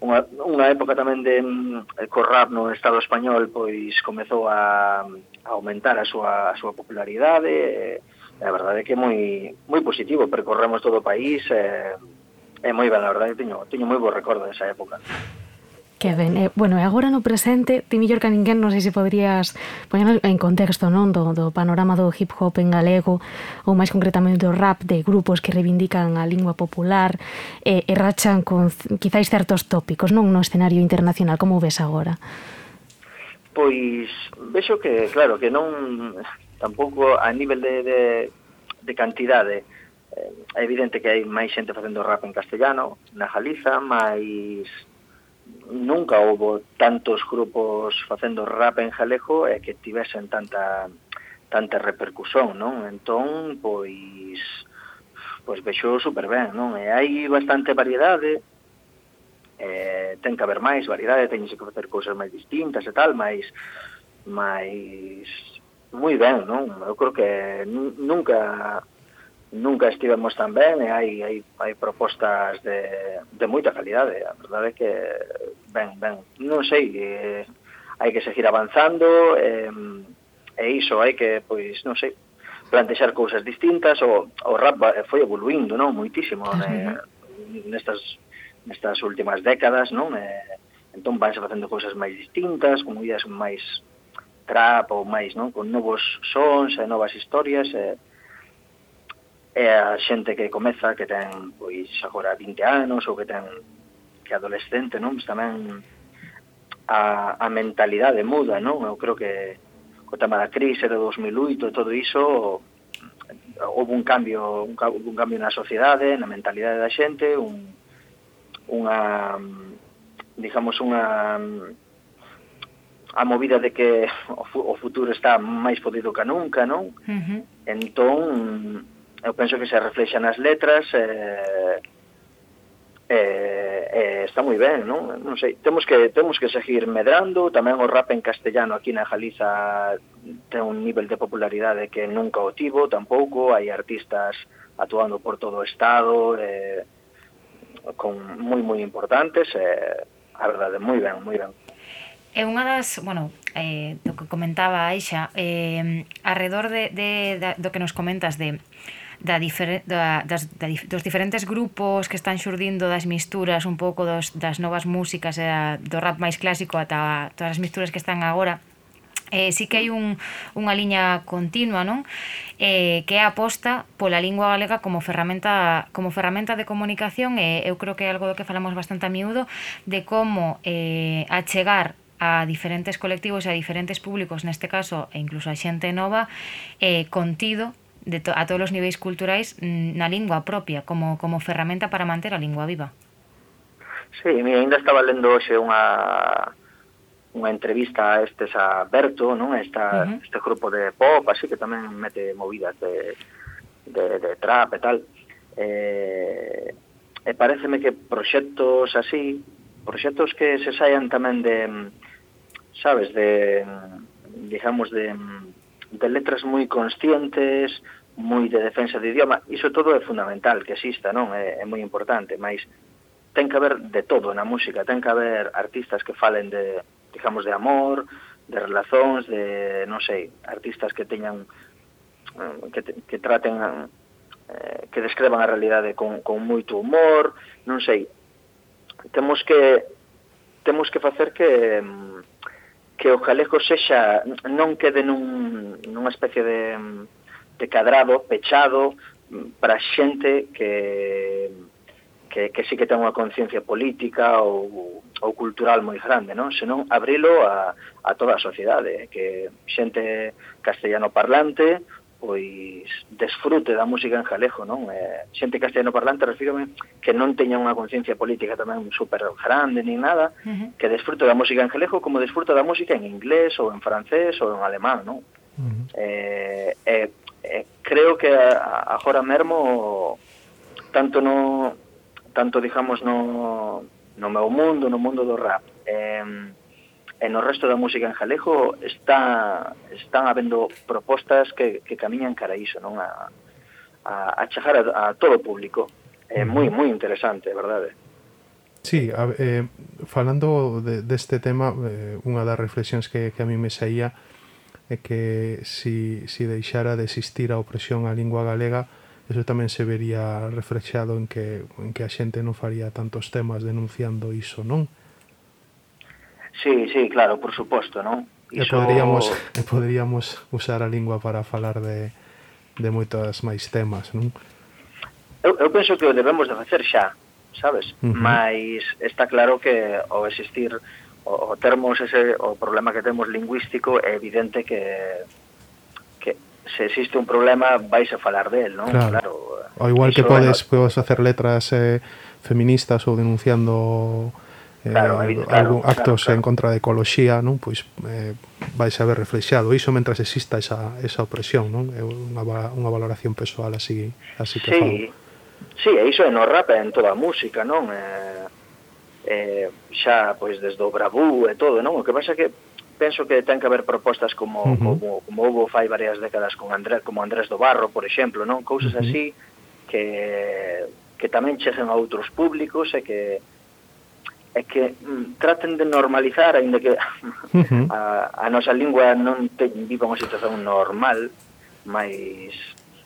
Speaker 14: unha, unha época tamén de mm, eh, corrap no Estado español pois comezou a, a aumentar a súa, a súa popularidade e a verdade é que é moi, moi positivo percorremos todo o país e, é moi ben, a verdade teño, teño moi bo recordo desa época.
Speaker 8: Que ben, eh, bueno, e agora no presente, ti mellor que ninguén, non sei se poderías poñer en contexto non do, do panorama do hip hop en galego ou máis concretamente do rap de grupos que reivindican a lingua popular e, e rachan con quizáis certos tópicos non no escenario internacional, como ves agora?
Speaker 14: Pois vexo que, claro, que non tampouco a nivel de, de, de cantidade eh, é evidente que hai máis xente facendo rap en castellano na Galiza, máis nunca houbo tantos grupos facendo rap en galego e que tivesen tanta tanta repercusión, non? Entón, pois pois vexo super ben, non? E hai bastante variedade, eh, ten que haber máis variedade, teñense que facer cousas máis distintas e tal, máis máis moi ben, non? Eu creo que nunca nunca estivemos tan ben e hai, hai, hai propostas de, de moita calidade. A verdade é que ben, ben, non sei, eh, hai que seguir avanzando eh, e iso hai que, pois, non sei, plantexar cousas distintas o, o rap foi evoluindo, non? Moitísimo ne, nestas, nestas últimas décadas, non? Eh, entón vanse facendo cousas máis distintas, con ideas máis trap ou máis, non? Con novos sons e novas historias, eh, e a xente que comeza, que ten pois agora 20 anos ou que ten que adolescente, non? Pois tamén a, a mentalidade muda, non? Eu creo que co tema da crise do 2008 e todo iso houve un cambio, un, un cambio na sociedade, na mentalidade da xente, un, unha digamos unha a movida de que o, o futuro está máis podido que nunca, non? Uh -huh. Entón eu penso que se reflexa nas letras eh, eh, eh, está moi ben, non? Non sei, temos que temos que seguir medrando, tamén o rap en castellano aquí na Galiza ten un nivel de popularidade que nunca o tivo tampouco, hai artistas actuando por todo o estado eh, con moi moi importantes eh, a verdade, moi ben, moi ben.
Speaker 7: É unha das, bueno, eh, do que comentaba Aixa, eh, arredor de, de, de, do que nos comentas de da difer da, das, da, dos diferentes grupos que están xurdindo das misturas un pouco dos, das novas músicas e da, do rap máis clásico ata todas as misturas que están agora eh, sí que hai un, unha liña continua, non? Eh, que é aposta pola lingua galega como ferramenta como ferramenta de comunicación e eh, eu creo que é algo do que falamos bastante a miúdo de como eh, achegar a diferentes colectivos e a diferentes públicos, neste caso, e incluso a xente nova, eh, contido de to, a todos os niveis culturais mm, na lingua propia, como, como ferramenta para manter a lingua viva.
Speaker 14: Sí, mira, ainda estaba lendo hoxe unha unha entrevista a estes a Berto, non? Esta, uh -huh. este grupo de pop, así que tamén mete movidas de, de, de trap e tal. Eh, e pareceme que proxectos así, proxectos que se saian tamén de, mm, sabes, de, mm, digamos, de, de letras moi conscientes, moi de defensa do idioma, iso todo é fundamental que exista, non? É, é moi importante, mas ten que haber de todo na música, ten que haber artistas que falen de, digamos, de amor, de relazóns, de, non sei, artistas que teñan eh, que, que traten eh, que descrevan a realidade con, con moito humor, non sei. Temos que temos que facer que mm, que o galego sexa non quede nun, nunha especie de, de cadrado pechado mm, para xente que que, que sí que ten unha conciencia política ou, ou cultural moi grande, non? Senón abrilo a, a toda a sociedade, que xente castellano parlante pois desfrute da música en galego, non? Eh, xente castellano parlante, refírome, que non teña unha conciencia política tamén super grande nin nada, uh -huh. que desfrute da música en galego como desfruta da música en inglés ou en francés ou en alemán, non? Uh -huh. eh, eh, eh, creo que agora mermo tanto no tanto digamos no no meu mundo, no mundo do rap, eh, e no resto da música en galego está, están habendo propostas que, que camiñan cara a iso, non? A, a, a chegar a, a todo o público. É moi, moi interesante, verdade.
Speaker 10: Sí, a, eh, falando de, deste tema, eh, unha das reflexións que, que a mí me saía é que si, si deixara de existir a opresión á lingua galega, eso tamén se vería reflexado en que, en que a xente non faría tantos temas denunciando iso, non?
Speaker 14: Uh Sí, sí, claro, por suposto, non?
Speaker 10: Iso... E poderíamos, e poderíamos usar a lingua para falar de, de moitas máis temas, non?
Speaker 14: Eu, eu penso que o debemos de facer xa, sabes? Uh -huh. Mas está claro que ao existir o, o termos ese o problema que temos lingüístico é evidente que que se existe un problema vais a falar del, non?
Speaker 10: Claro. claro o igual que podes, bueno, podes facer letras eh, feministas ou denunciando claro, eh, claro, algún claro, actos claro, en contra da ecoloxía, non? Pois eh, vai ver reflexado iso mentras exista esa, esa opresión, non? É eh, unha, unha valoración persoal así, así que
Speaker 14: sí. Falo. Sí, e iso é no rap en toda a música, non? Eh, eh, xa pois desde o bravú e todo, non? O que pasa que penso que ten que haber propostas como, uh -huh. como, como houve fai varias décadas con Andrés, como Andrés do Barro, por exemplo, non? Cousas uh -huh. así que que tamén cheguen a outros públicos e que é que mm, traten de normalizar, aínda que uh <laughs> -huh. a, a nosa lingua non te, viva unha situación normal, mas,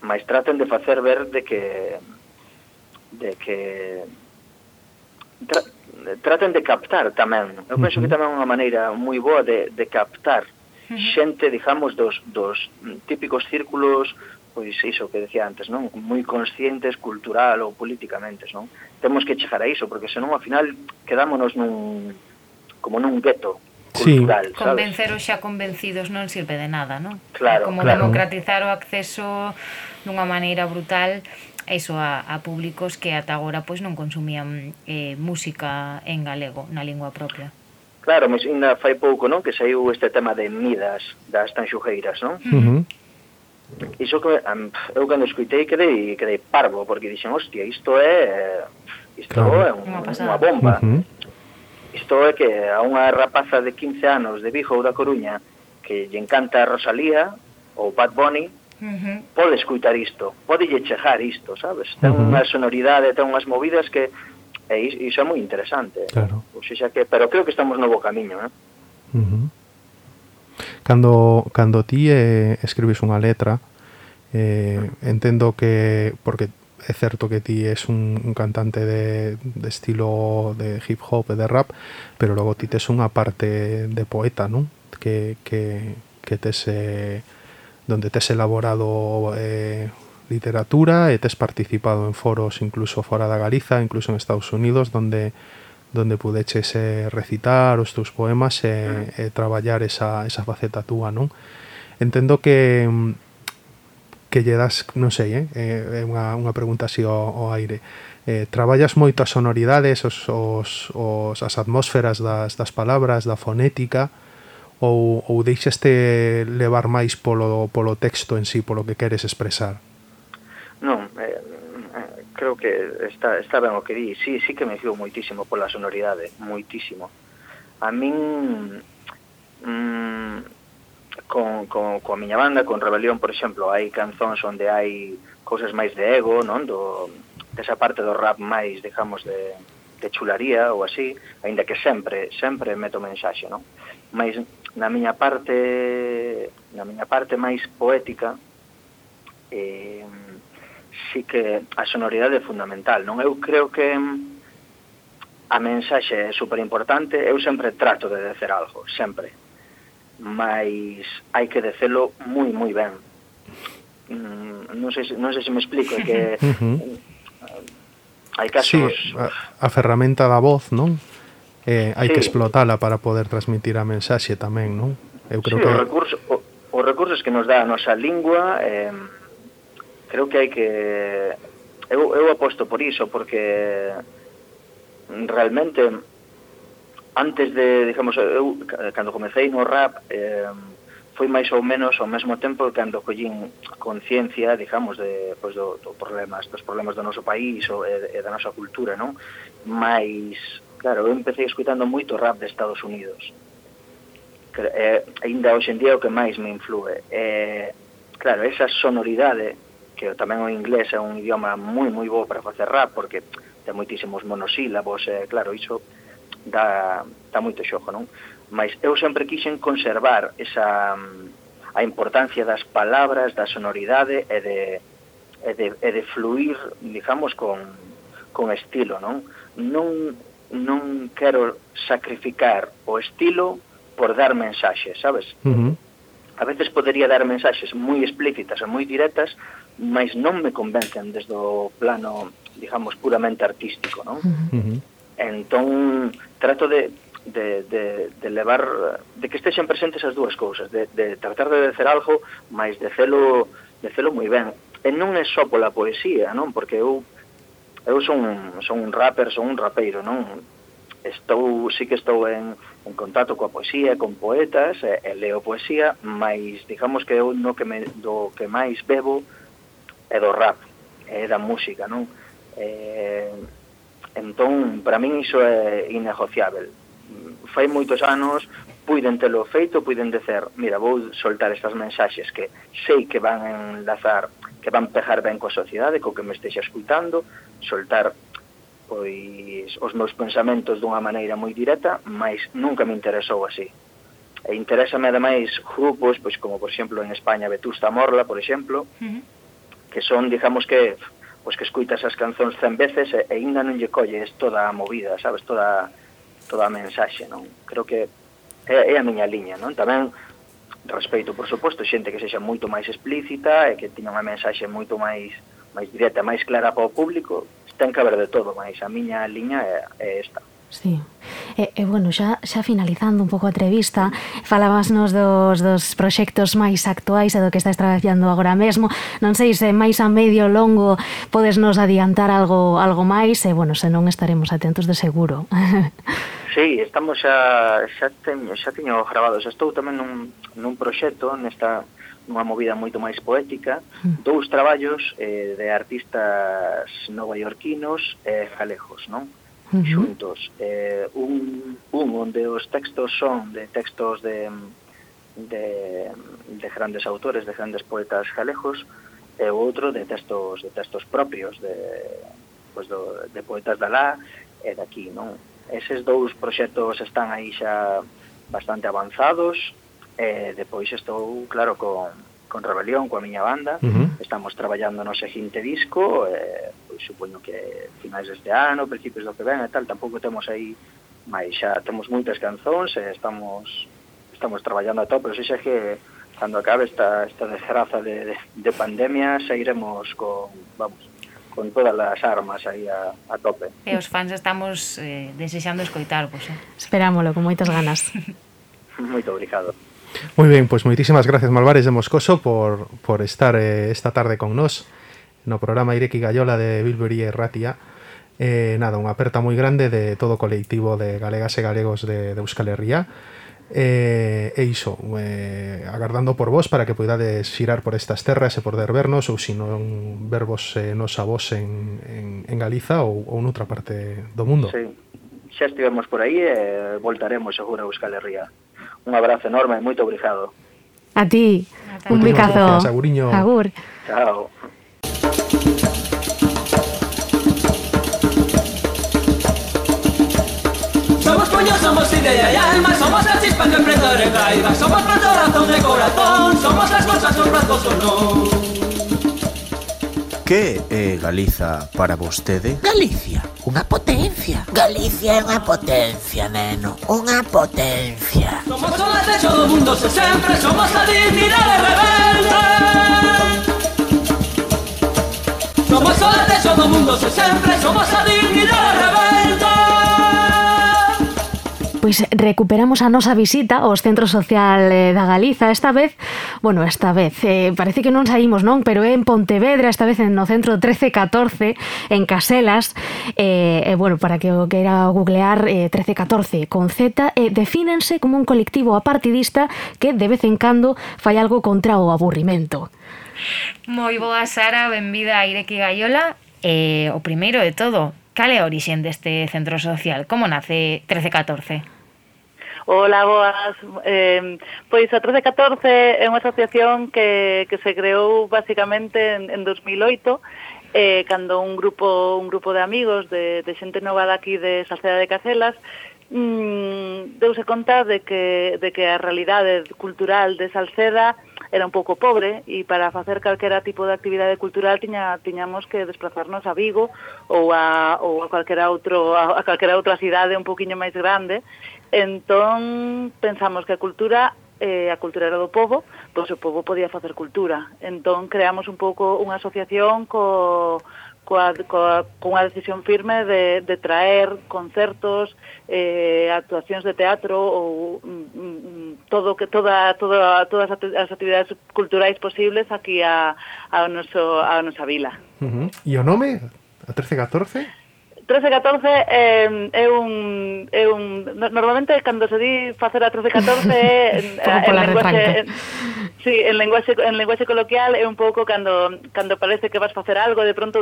Speaker 14: mas traten de facer ver de que de que tra, traten de captar tamén. Eu penso uh -huh. que tamén é unha maneira moi boa de, de captar uh -huh. xente, digamos, dos, dos típicos círculos pois iso que decía antes, non? Moi conscientes cultural ou políticamente, non? temos que chegar a iso, porque senón ao final quedámonos nun como nun gueto cultural, sí.
Speaker 7: sabes? Convencer os xa convencidos non sirve de nada, non?
Speaker 14: Claro,
Speaker 7: como
Speaker 14: claro.
Speaker 7: democratizar o acceso dunha maneira brutal iso a, a públicos que ata agora pois non consumían eh, música en galego, na lingua propia.
Speaker 14: Claro, mas ainda fai pouco, non, que saiu este tema de Midas das Tanxugueiras, non?
Speaker 10: Uh -huh
Speaker 14: iso que eu cando escuitei quedei, quedei parvo, porque dixen, hostia, isto é isto claro. é un, unha bomba. Uh -huh. Isto é que a unha rapaza de 15 anos de Vigo ou da Coruña que lle encanta a Rosalía ou Bad Bunny, uh -huh. pode escutar isto, pode lle chejar isto, sabes? Ten uh -huh. unha sonoridade, ten unhas movidas que e iso é moi interesante.
Speaker 10: Claro.
Speaker 14: Pois o xa que, pero creo que estamos no bo camiño, eh?
Speaker 10: Uh -huh. Cando, cando ti eh, escribes unha letra, eh, entendo que, porque é certo que ti és un, un cantante de, de estilo de hip hop e de rap, pero logo ti tes unha parte de poeta, non? Que, que, que tes eh, donde tes elaborado eh, literatura e tes participado en foros incluso fora da Galiza, incluso en Estados Unidos, donde donde pudeches eh, recitar os teus poemas e, eh, eh, traballar esa, esa faceta túa, non? Entendo que que lle das, non sei, eh, é unha, unha pregunta así ao, ao aire. Eh, traballas moito as sonoridades, os, os, os, as atmósferas das, das palabras, da fonética, ou, ou deixaste levar máis polo, polo texto en sí, polo que queres expresar?
Speaker 14: Non, eh, creo que está, está ben o que di. Sí, sí que me fío moitísimo pola sonoridade, moitísimo. A min... Mm, con, con, con a miña banda, con Rebelión, por exemplo, hai canzóns onde hai cousas máis de ego, non? Do, desa parte do rap máis, digamos, de, de chularía ou así, aínda que sempre, sempre meto mensaxe, non? Mais na miña parte, na miña parte máis poética, eh, sí que a sonoridade é fundamental, non? Eu creo que mm, a mensaxe é super importante, eu sempre trato de decer algo, sempre. Mas hai que decelo moi moi ben. Mm, non sei, non sei se me explico, é que <laughs> uh eh, -huh. hai casos...
Speaker 10: Sí, a, a ferramenta da voz, non? Eh, hai sí. que explotala para poder transmitir a mensaxe tamén, non?
Speaker 14: Eu creo sí, que... o recurso, o, os recursos que nos dá a nosa lingua eh, creo que hai que eu, eu aposto por iso porque realmente antes de, digamos, eu cando comecei no rap eh, foi máis ou menos ao mesmo tempo cando collín conciencia, digamos, de, pois, do, do problemas, dos problemas do noso país ou, e, e da nosa cultura, non? Mais, claro, eu empecé escutando moito rap de Estados Unidos. Que, eh, ainda hoxe en día o que máis me influe. Eh, claro, esa sonoridade que tamén o inglés é un idioma moi moi bo para facer rap porque ten moitísimos monosílabos, eh, claro, iso dá, dá moito xojo, non? Mas eu sempre quixen conservar esa a importancia das palabras, da sonoridade e de, e de, e de fluir, digamos, con, con estilo, non? Non, non quero sacrificar o estilo por dar mensaxes, sabes? Uh -huh. A veces podería dar mensaxes moi explícitas e moi directas, mas non me convencen desde o plano, digamos, puramente artístico, non? Uh -huh. Entón, trato de, de, de, de levar, de que estexen presentes as dúas cousas, de, de tratar de decer algo, mas de celo, de celo moi ben. E non é só pola poesía, non? Porque eu eu son, son un rapper, son un rapeiro, non? Estou, sí que estou en, en contacto coa poesía, con poetas, e, e leo poesía, mas digamos que eu no que me, do que máis bebo e do rap, e da música, non? Eh, entón, para min iso é innegociável. Fai moitos anos puiden telo feito, puiden decer, mira, vou soltar estas mensaxes que sei que van enlazar, que van pejar ben coa sociedade, co que me estexa escutando, soltar pois os meus pensamentos dunha maneira moi directa, mas nunca me interesou así. E interésame ademais grupos, pois como por exemplo en España Vetusta Morla, por exemplo, uh -huh que son, digamos que pois que escuitas as canzóns 100 veces e, e ainda non lle colles toda a movida, sabes, toda toda a mensaxe, non? Creo que é, é a miña liña, non? Tamén respeito, por suposto, xente que sexa moito máis explícita e que tiña unha mensaxe moito máis máis directa, máis clara para o público, ten que haber de todo, máis a miña liña é, é esta.
Speaker 8: Sí. E, e bueno, xa, xa finalizando un pouco a entrevista, falabasnos dos, dos proxectos máis actuais e do que estás traballando agora mesmo. Non sei se máis a medio longo podes nos adiantar algo algo máis, e bueno, se non estaremos atentos de seguro. <laughs>
Speaker 14: Sí, estamos xa, xa, teño, xa teño grabado, xa estou tamén nun, nun proxecto, nesta unha movida moito máis poética, mm. dous traballos eh, de artistas novaiorquinos e eh, galegos, non? uh -huh. xuntos. Eh, un, un onde os textos son de textos de, de, de grandes autores, de grandes poetas galegos, e o outro de textos de textos propios de pues do, de poetas da lá e daqui, non? Eses dous proxectos están aí xa bastante avanzados e depois estou, claro, con con Rebelión, coa miña banda. Uh -huh. Estamos traballando no seguinte disco, eh, pois supoño que finais deste ano, principios do que ven e tal, tampouco temos aí máis xa temos moitas canzóns e estamos estamos traballando a todo, pero xa que cando acabe esta, esta desgraza de, de, de pandemia seguiremos con, vamos, con todas as armas aí a, a tope.
Speaker 7: E os fans estamos eh, desexando escoitarvos. Eh?
Speaker 8: Esperámolo con moitas ganas. <laughs>
Speaker 14: Moito obrigado.
Speaker 10: Muy bien, pues pois moitísimas gracias Malvares de Moscoso por, por estar eh, esta tarde con nós no programa Ireki Gallola de Bilbería e Ratia. Eh, nada, unha aperta moi grande de todo o colectivo de galegas e galegos de, de Euskal Herria. Eh, e iso, eh, agardando por vos para que poidades xirar por estas terras e poder vernos ou se non vervos eh, nos a vos en, en, en Galiza ou, ou noutra parte do mundo.
Speaker 14: Sí. Xa estivemos por aí e eh, voltaremos seguro a Euskal Herria. Un abrazo enorme moito obrigado.
Speaker 8: A ti. Un
Speaker 10: Moitísimas
Speaker 8: bicazo.
Speaker 10: gracias, aguriño.
Speaker 8: Agur.
Speaker 14: Chao.
Speaker 4: Somos puños, somos idea y alma, somos la chispa que prende recaída, somos nuestro razón de corazón, somos las cosas son brazos o no.
Speaker 15: Que é Galiza para vostede?
Speaker 16: Galicia, unha potencia. Galicia é unha potencia, neno. Unha potencia.
Speaker 4: Somos o derecho do mundo se sempre, somos a dignidade rebelde. Somos o derecho do mundo se sempre, somos a dignidade rebelde.
Speaker 8: Pois recuperamos a nosa visita ao Centro Social eh, da Galiza esta vez, bueno, esta vez, eh, parece que non saímos, non, pero é en Pontevedra, esta vez no centro 1314 en Caselas, eh, eh, bueno, para que o queira googlear eh, 1314 con Z, eh, defínense como un colectivo apartidista que de vez en cando fai algo contra o aburrimento.
Speaker 7: Moi boa Sara, benvida a Ireki Gaiola. Eh, o primeiro de todo, Cal é a orixen deste centro social? Como nace 1314?
Speaker 17: Ola, boas. Eh, pois a 1314 é unha asociación que, que se creou basicamente en, en 2008 eh, cando un grupo un grupo de amigos de, de xente nova daqui de Salceda de Cacelas mm, deuse conta de que, de que a realidade cultural de Salceda era un pouco pobre e para facer calquera tipo de actividade cultural tiña, tiñamos que desplazarnos a Vigo ou a, ou a calquera outro a, a calquera outra cidade un poquinho máis grande Entón, pensamos que a cultura eh, a cultura era do povo, pois o povo podía facer cultura. Entón, creamos un pouco unha asociación co, coa, coa, coa decisión firme de, de traer concertos, eh, actuacións de teatro ou mm, mm todo que toda, toda todas as actividades culturais posibles aquí a, a, noso, a nosa vila.
Speaker 10: Uh -huh. E o nome? A 1314?
Speaker 17: 13 14 é, é un é un normalmente cando se di facer a 13 14 é en, en lenguaxe en, sí, en lenguaxe en lenguaxe coloquial é un pouco cando cando parece que vas facer algo de pronto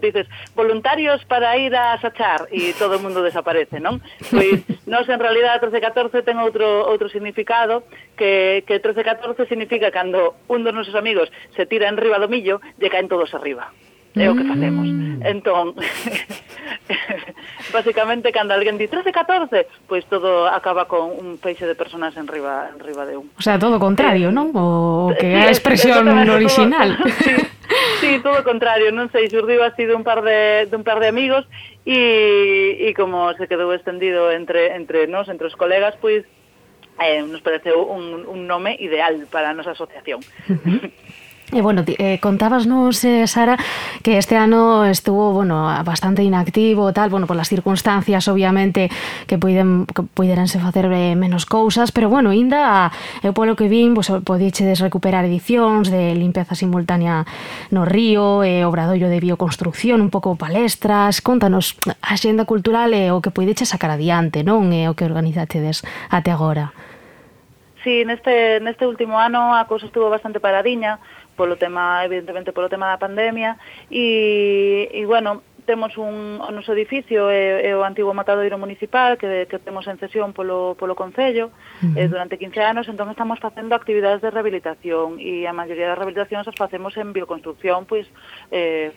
Speaker 17: dices voluntarios para ir a sachar e todo o mundo desaparece, non? Pois <laughs> nos, en realidad a 13 14 ten outro outro significado que que 13 14 significa cando un dos nosos amigos se tira en riba do millo, lle caen todos arriba é o que mm. facemos. Entón, <laughs> basicamente, cando alguén di 13, 14, pois todo acaba con un peixe de personas en riba, en riba de un.
Speaker 8: O sea, todo contrario, non? O que é a expresión original.
Speaker 17: Todo, <laughs> sí, sí, todo contrario, non sei, xurdiu así dun par de, dun par de amigos e, e como se quedou extendido entre, entre nos, entre os colegas, pois eh, nos pareceu un, un nome ideal para a nosa asociación. Uh <laughs> -huh.
Speaker 8: E eh, bueno, eh, contábasnos, eh, Sara, que este ano estuvo bueno, bastante inactivo, tal, bueno, por las circunstancias, obviamente, que puiden que puideranse facer eh, menos cousas, pero bueno, ainda eu polo que vin, pues, podíchedes recuperar edicións de limpeza simultánea no río, eh, obradoiro de bioconstrucción, un pouco palestras, contanos a xenda cultural e eh, o que puideche sacar adiante, non? E eh, o que organizatedes até agora.
Speaker 17: Sí, neste, neste último ano a cousa estuvo bastante paradiña, polo tema, evidentemente polo tema da pandemia e, e bueno, temos un o noso edificio é, é o antigo matadoiro municipal que, que temos en cesión polo, polo Concello uh -huh. eh, durante 15 anos, entón estamos facendo actividades de rehabilitación e a maioría das rehabilitacións as facemos en bioconstrucción, pois eh,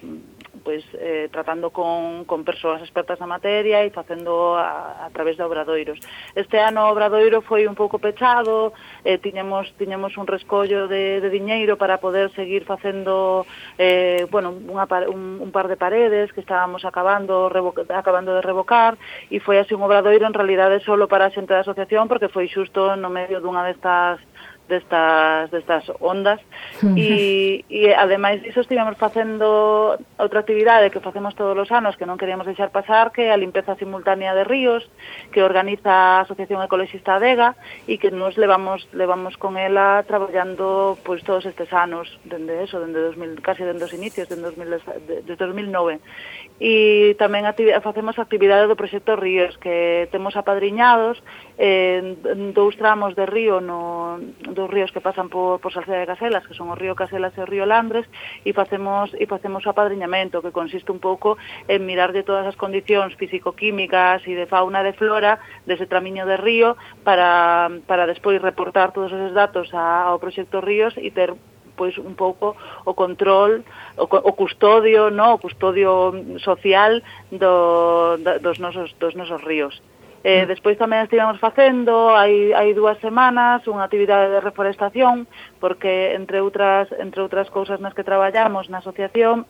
Speaker 17: pois eh, tratando con, con persoas expertas na materia e facendo a, a través de obradoiros. Este ano o obradoiro foi un pouco pechado, eh, tiñemos, tiñemos un rescollo de, de diñeiro para poder seguir facendo eh, bueno, unha, un, un par de paredes que estábamos acabando, revoca, acabando de revocar e foi así un obradoiro en realidade solo para a xente da asociación porque foi xusto no medio dunha destas destas, destas ondas. Hmm. E, e ademais disso estivemos facendo outra actividade que facemos todos os anos que non queríamos deixar pasar que é a limpeza simultánea de ríos que organiza a Asociación Ecologista Adega e que nos levamos levamos con ela traballando pois todos estes anos dende eso, dende 2000, casi dende os inicios, dende 2000, de, de 2009 e tamén activi facemos actividade do proxecto Ríos que temos apadriñados eh, dous tramos de río no, dos ríos que pasan por, por Salceda de Caselas que son o río Caselas e o río Landres e facemos e facemos o apadriñamento que consiste un pouco en mirar de todas as condicións físico-químicas e de fauna e de flora dese tramiño de río para, para despois reportar todos esos datos a, ao proxecto Ríos e ter pois un pouco o control, o, o custodio, no, o custodio social do, da, dos nosos dos nosos ríos. Eh, mm. despois tamén estivemos facendo hai, hai dúas semanas unha actividade de reforestación porque entre outras entre outras cousas nas que traballamos na asociación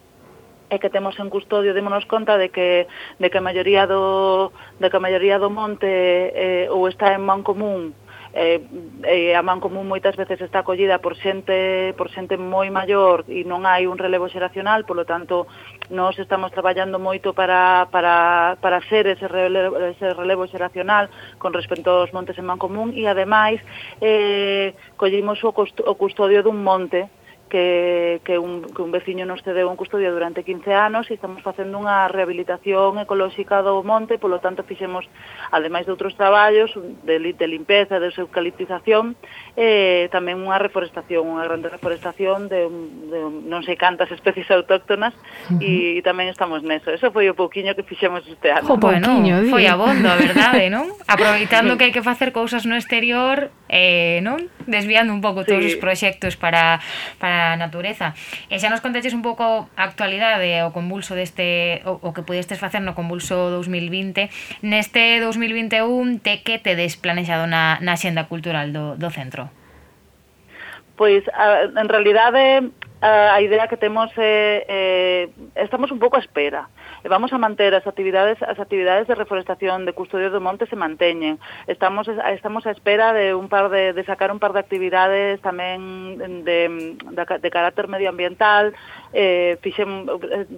Speaker 17: e que temos en custodio, démonos conta de que de que a maioría do de que a maioría do monte eh, ou está en man común eh, eh, a man común moitas veces está acollida por xente por xente moi maior e non hai un relevo xeracional, polo tanto nós estamos traballando moito para, para, para ser ese relevo, ese relevo xeracional con respecto aos montes en man común e ademais eh, collimos o, o custodio dun monte que, que, un, que un veciño nos cedeu en custodia durante 15 anos e estamos facendo unha rehabilitación ecolóxica do monte, polo tanto fixemos, ademais de outros traballos, de, de limpeza, de eucaliptización, eh, tamén unha reforestación, unha grande reforestación de, de non sei cantas especies <laughs> autóctonas uh -huh. e, e tamén estamos neso. Eso foi o pouquiño que fixemos este ano.
Speaker 7: O bueno, foi abondo, a verdade, non? <laughs> Aproveitando que hai que facer cousas no exterior, eh, non? desviando un pouco sí. todos os proxectos para, para a natureza. E xa nos contaches un pouco a actualidade, o convulso deste, o, o que pudestes facer no convulso 2020. Neste 2021, te que te desplanexado na, na xenda cultural do, do centro?
Speaker 17: Pois, a, en realidade, a, a idea que temos é eh, estamos un pouco a espera e vamos a manter as actividades as actividades de reforestación de custodio do monte se manteñen. Estamos estamos a espera de un par de, de sacar un par de actividades tamén de, de, de carácter medioambiental. eh, fixem,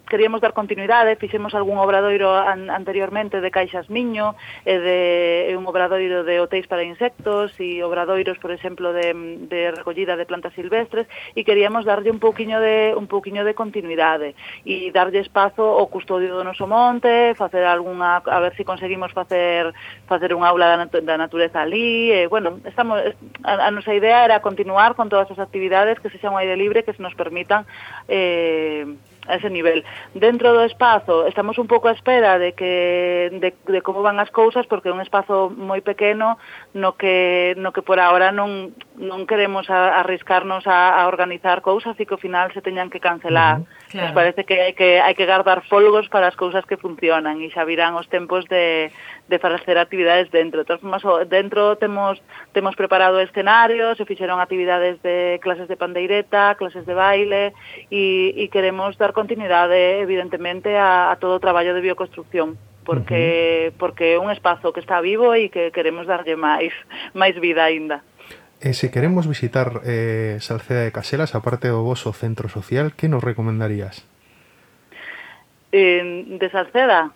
Speaker 17: queríamos dar continuidade, fixemos algún obradoiro an, anteriormente de caixas miño, e eh, de un obradoiro de hotéis para insectos e obradoiros, por exemplo, de, de recollida de plantas silvestres e queríamos darlle un pouquiño de un pouquiño de continuidade e darlle espazo ao custodio do noso monte, facer algunha a ver se si conseguimos facer facer un aula da, nat da natureza ali, e bueno, estamos a, a nosa idea era continuar con todas as actividades que se xa un aire libre que se nos permitan eh, Eh, a ese nivel. Dentro do espazo estamos un pouco á espera de que de, de como van as cousas porque é un espazo moi pequeno no que no que por ahora non non queremos a, arriscarnos a, a organizar cousas e que ao final se teñan que cancelar uh -huh. Claro. Pues parece que hai que hai que guardar folgos para as cousas que funcionan e xa virán os tempos de de facer actividades dentro. Todos formas, dentro temos temos preparado escenarios, se fixeron actividades de clases de pandeireta, clases de baile e e queremos dar continuidade evidentemente a a todo o traballo de bioconstrucción porque uh -huh. porque é un espazo que está vivo e que queremos darlle máis máis vida aínda.
Speaker 10: Eh, e se queremos visitar eh, Salceda de Caselas, aparte do voso centro social, que nos recomendarías?
Speaker 17: Eh, de Salceda?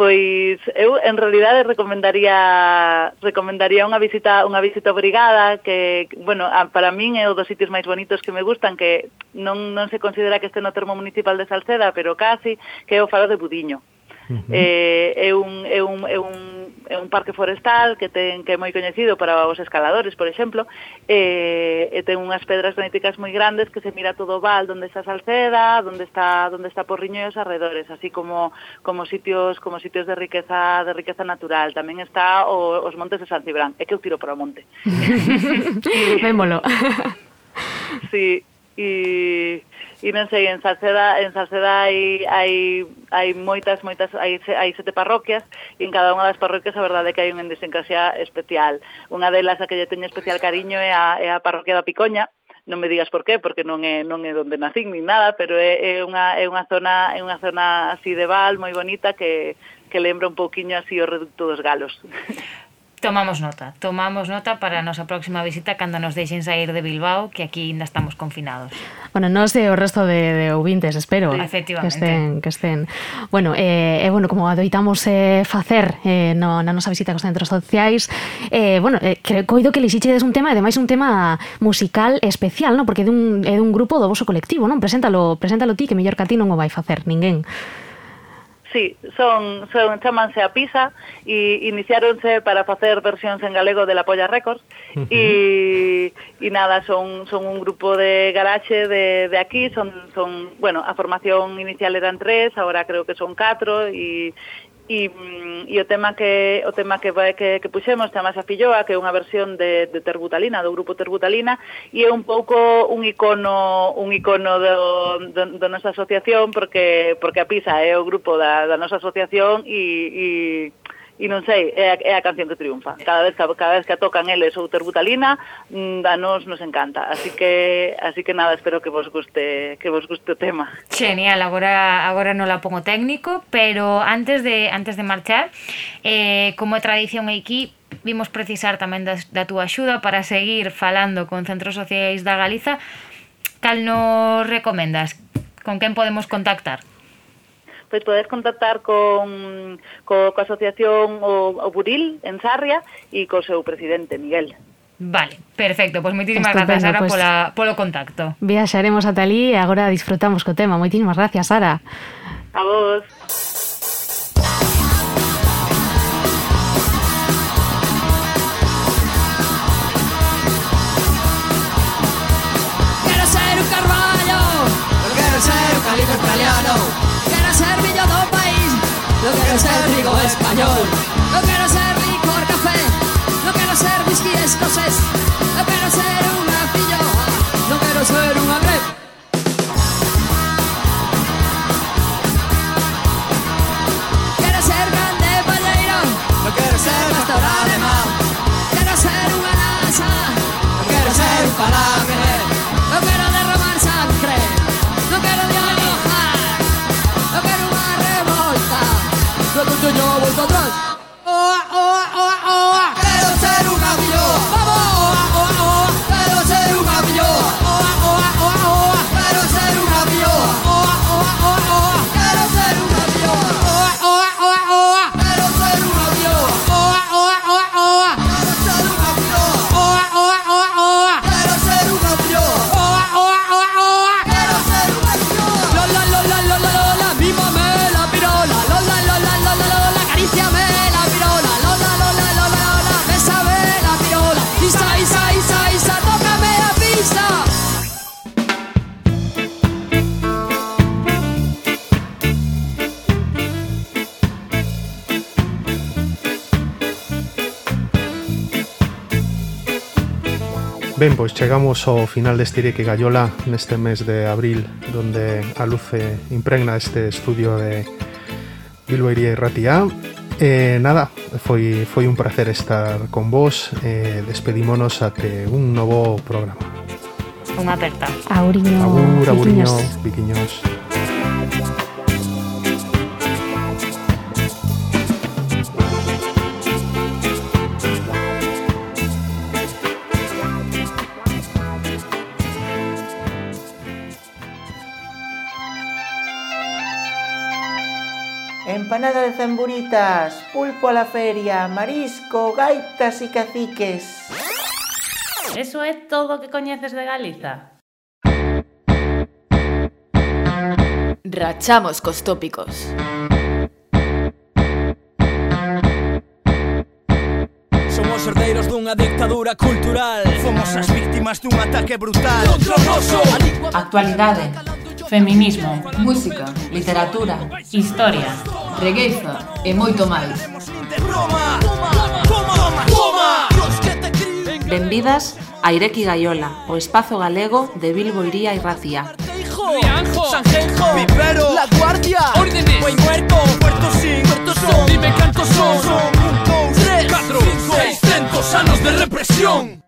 Speaker 17: Pois eu en realidade recomendaría recomendaría unha visita unha visita obrigada que, bueno, a, para min é o dos sitios máis bonitos que me gustan que non, non se considera que este no termo municipal de Salceda, pero casi, que é o Faro de Budiño. Uh -huh. eh, é, un, é, un, é un é un parque forestal que ten que é moi coñecido para os escaladores, por exemplo, eh, e ten unhas pedras graníticas moi grandes que se mira todo o val, onde está Salceda, onde está onde está Porriño e os arredores, así como como sitios como sitios de riqueza de riqueza natural. Tamén está o, os montes de San Cibrán. É que eu tiro para o monte. <laughs> <laughs>
Speaker 8: Vémolo.
Speaker 17: sí, e e non sei, en Salceda, en Salceda hai, hai, hai moitas, moitas, hai, hai sete parroquias e en cada unha das parroquias a verdade é que hai unha idiosincrasia especial. Unha delas a que lle teño especial cariño é a, é a parroquia da Picoña, non me digas por qué, porque non é non é onde nacín nin nada, pero é, é unha é unha zona é unha zona así de val moi bonita que que lembra un pouquiño así o reducto dos galos. <laughs>
Speaker 7: Tomamos nota, tomamos nota para a nosa próxima visita cando nos deixen sair de Bilbao, que aquí ainda estamos confinados.
Speaker 8: Bueno, non sei o resto de, de ouvintes, espero
Speaker 7: eh,
Speaker 8: que estén, que estén. Bueno, eh, eh, bueno como adoitamos eh, facer eh, no, na nosa visita cos centros sociais, eh, bueno, eh, creo, coido que lixichedes un tema, e ademais un tema musical especial, ¿no? porque é dun, é dun grupo do vosso colectivo, non? Preséntalo, preséntalo ti, que mellor que a ti non o vai facer ninguén.
Speaker 17: Sí, son, son chamanse a Pisa e iniciáronse para facer versións en galego de La Polla Records. E, e nada, son, son un grupo de garaxe de, de aquí, son, son, bueno, a formación inicial eran tres, agora creo que son catro e, e, e mm, o tema que o tema que vai que, que puxemos chama a Filloa, que é unha versión de, de Terbutalina, do grupo Terbutalina, e é un pouco un icono un icono do, do, do nosa asociación porque porque a Pisa é o grupo da, da nosa asociación e, e e non sei, é a, eh, é eh, a canción que triunfa. Cada vez que, cada vez que a tocan eles ou Terbutalina, mm, a nos nos encanta. Así que así que nada, espero que vos guste que vos guste o tema.
Speaker 7: Genial, agora agora non la pongo técnico, pero antes de antes de marchar, eh, como é tradición aquí, vimos precisar tamén da, da túa axuda para seguir falando con centros sociais da Galiza. Cal nos recomendas? Con quen podemos contactar?
Speaker 17: pois podes contactar con, co, coa asociación o, o Buril en Sarria e co seu presidente Miguel.
Speaker 7: Vale, perfecto, pois pues
Speaker 8: moitísimas
Speaker 7: grazas Sara
Speaker 8: pues,
Speaker 7: pola, polo contacto.
Speaker 8: Viaxaremos ata ali e agora disfrutamos co tema. Moitísimas gracias Sara.
Speaker 17: A vos.
Speaker 4: Quiero ser un carballo no quiero ser un calico italiano. servillo de un país. No quiero ser rico español. No quiero ser rico al café. No quiero ser whisky escocés. No quiero ser un gafillo. No quiero ser un agrep. Quiero ser grande balleiro. No quiero ser pastor alemán. Quiero ser un alasa. No quiero ser un palabra.
Speaker 10: oh Pois chegamos ao final deste Ire que Gallola neste mes de abril donde a luce impregna este estudio de Bilbo Iría e Ratia eh, nada, foi, foi un placer estar con vos eh, despedímonos até un novo programa.
Speaker 7: Un aperta.
Speaker 8: Auriño
Speaker 10: Agur, auriños,
Speaker 8: viquiños.
Speaker 1: empanada de zamburitas, pulpo a la feria, marisco, gaitas y caciques.
Speaker 2: Eso é todo o que coñeces de Galiza.
Speaker 3: Rachamos cos tópicos.
Speaker 5: Somos herdeiros dunha dictadura cultural Fomos as víctimas dun ataque brutal Outro gozo
Speaker 2: Actualidade Feminismo,
Speaker 3: música, literatura,
Speaker 2: historia,
Speaker 3: regueifa e moito máis. Benvidas a Ireki Gaiola, o espazo galego de Bilbo Iría e Racía.
Speaker 5: Rianjo, Sanjenjo, La Guardia, Órdenes, Buen Muerto, Puerto Sin, Puerto Son, Dime Canto son, son, un, dos, tres, cuatro, cinco, seiscientos anos de represión.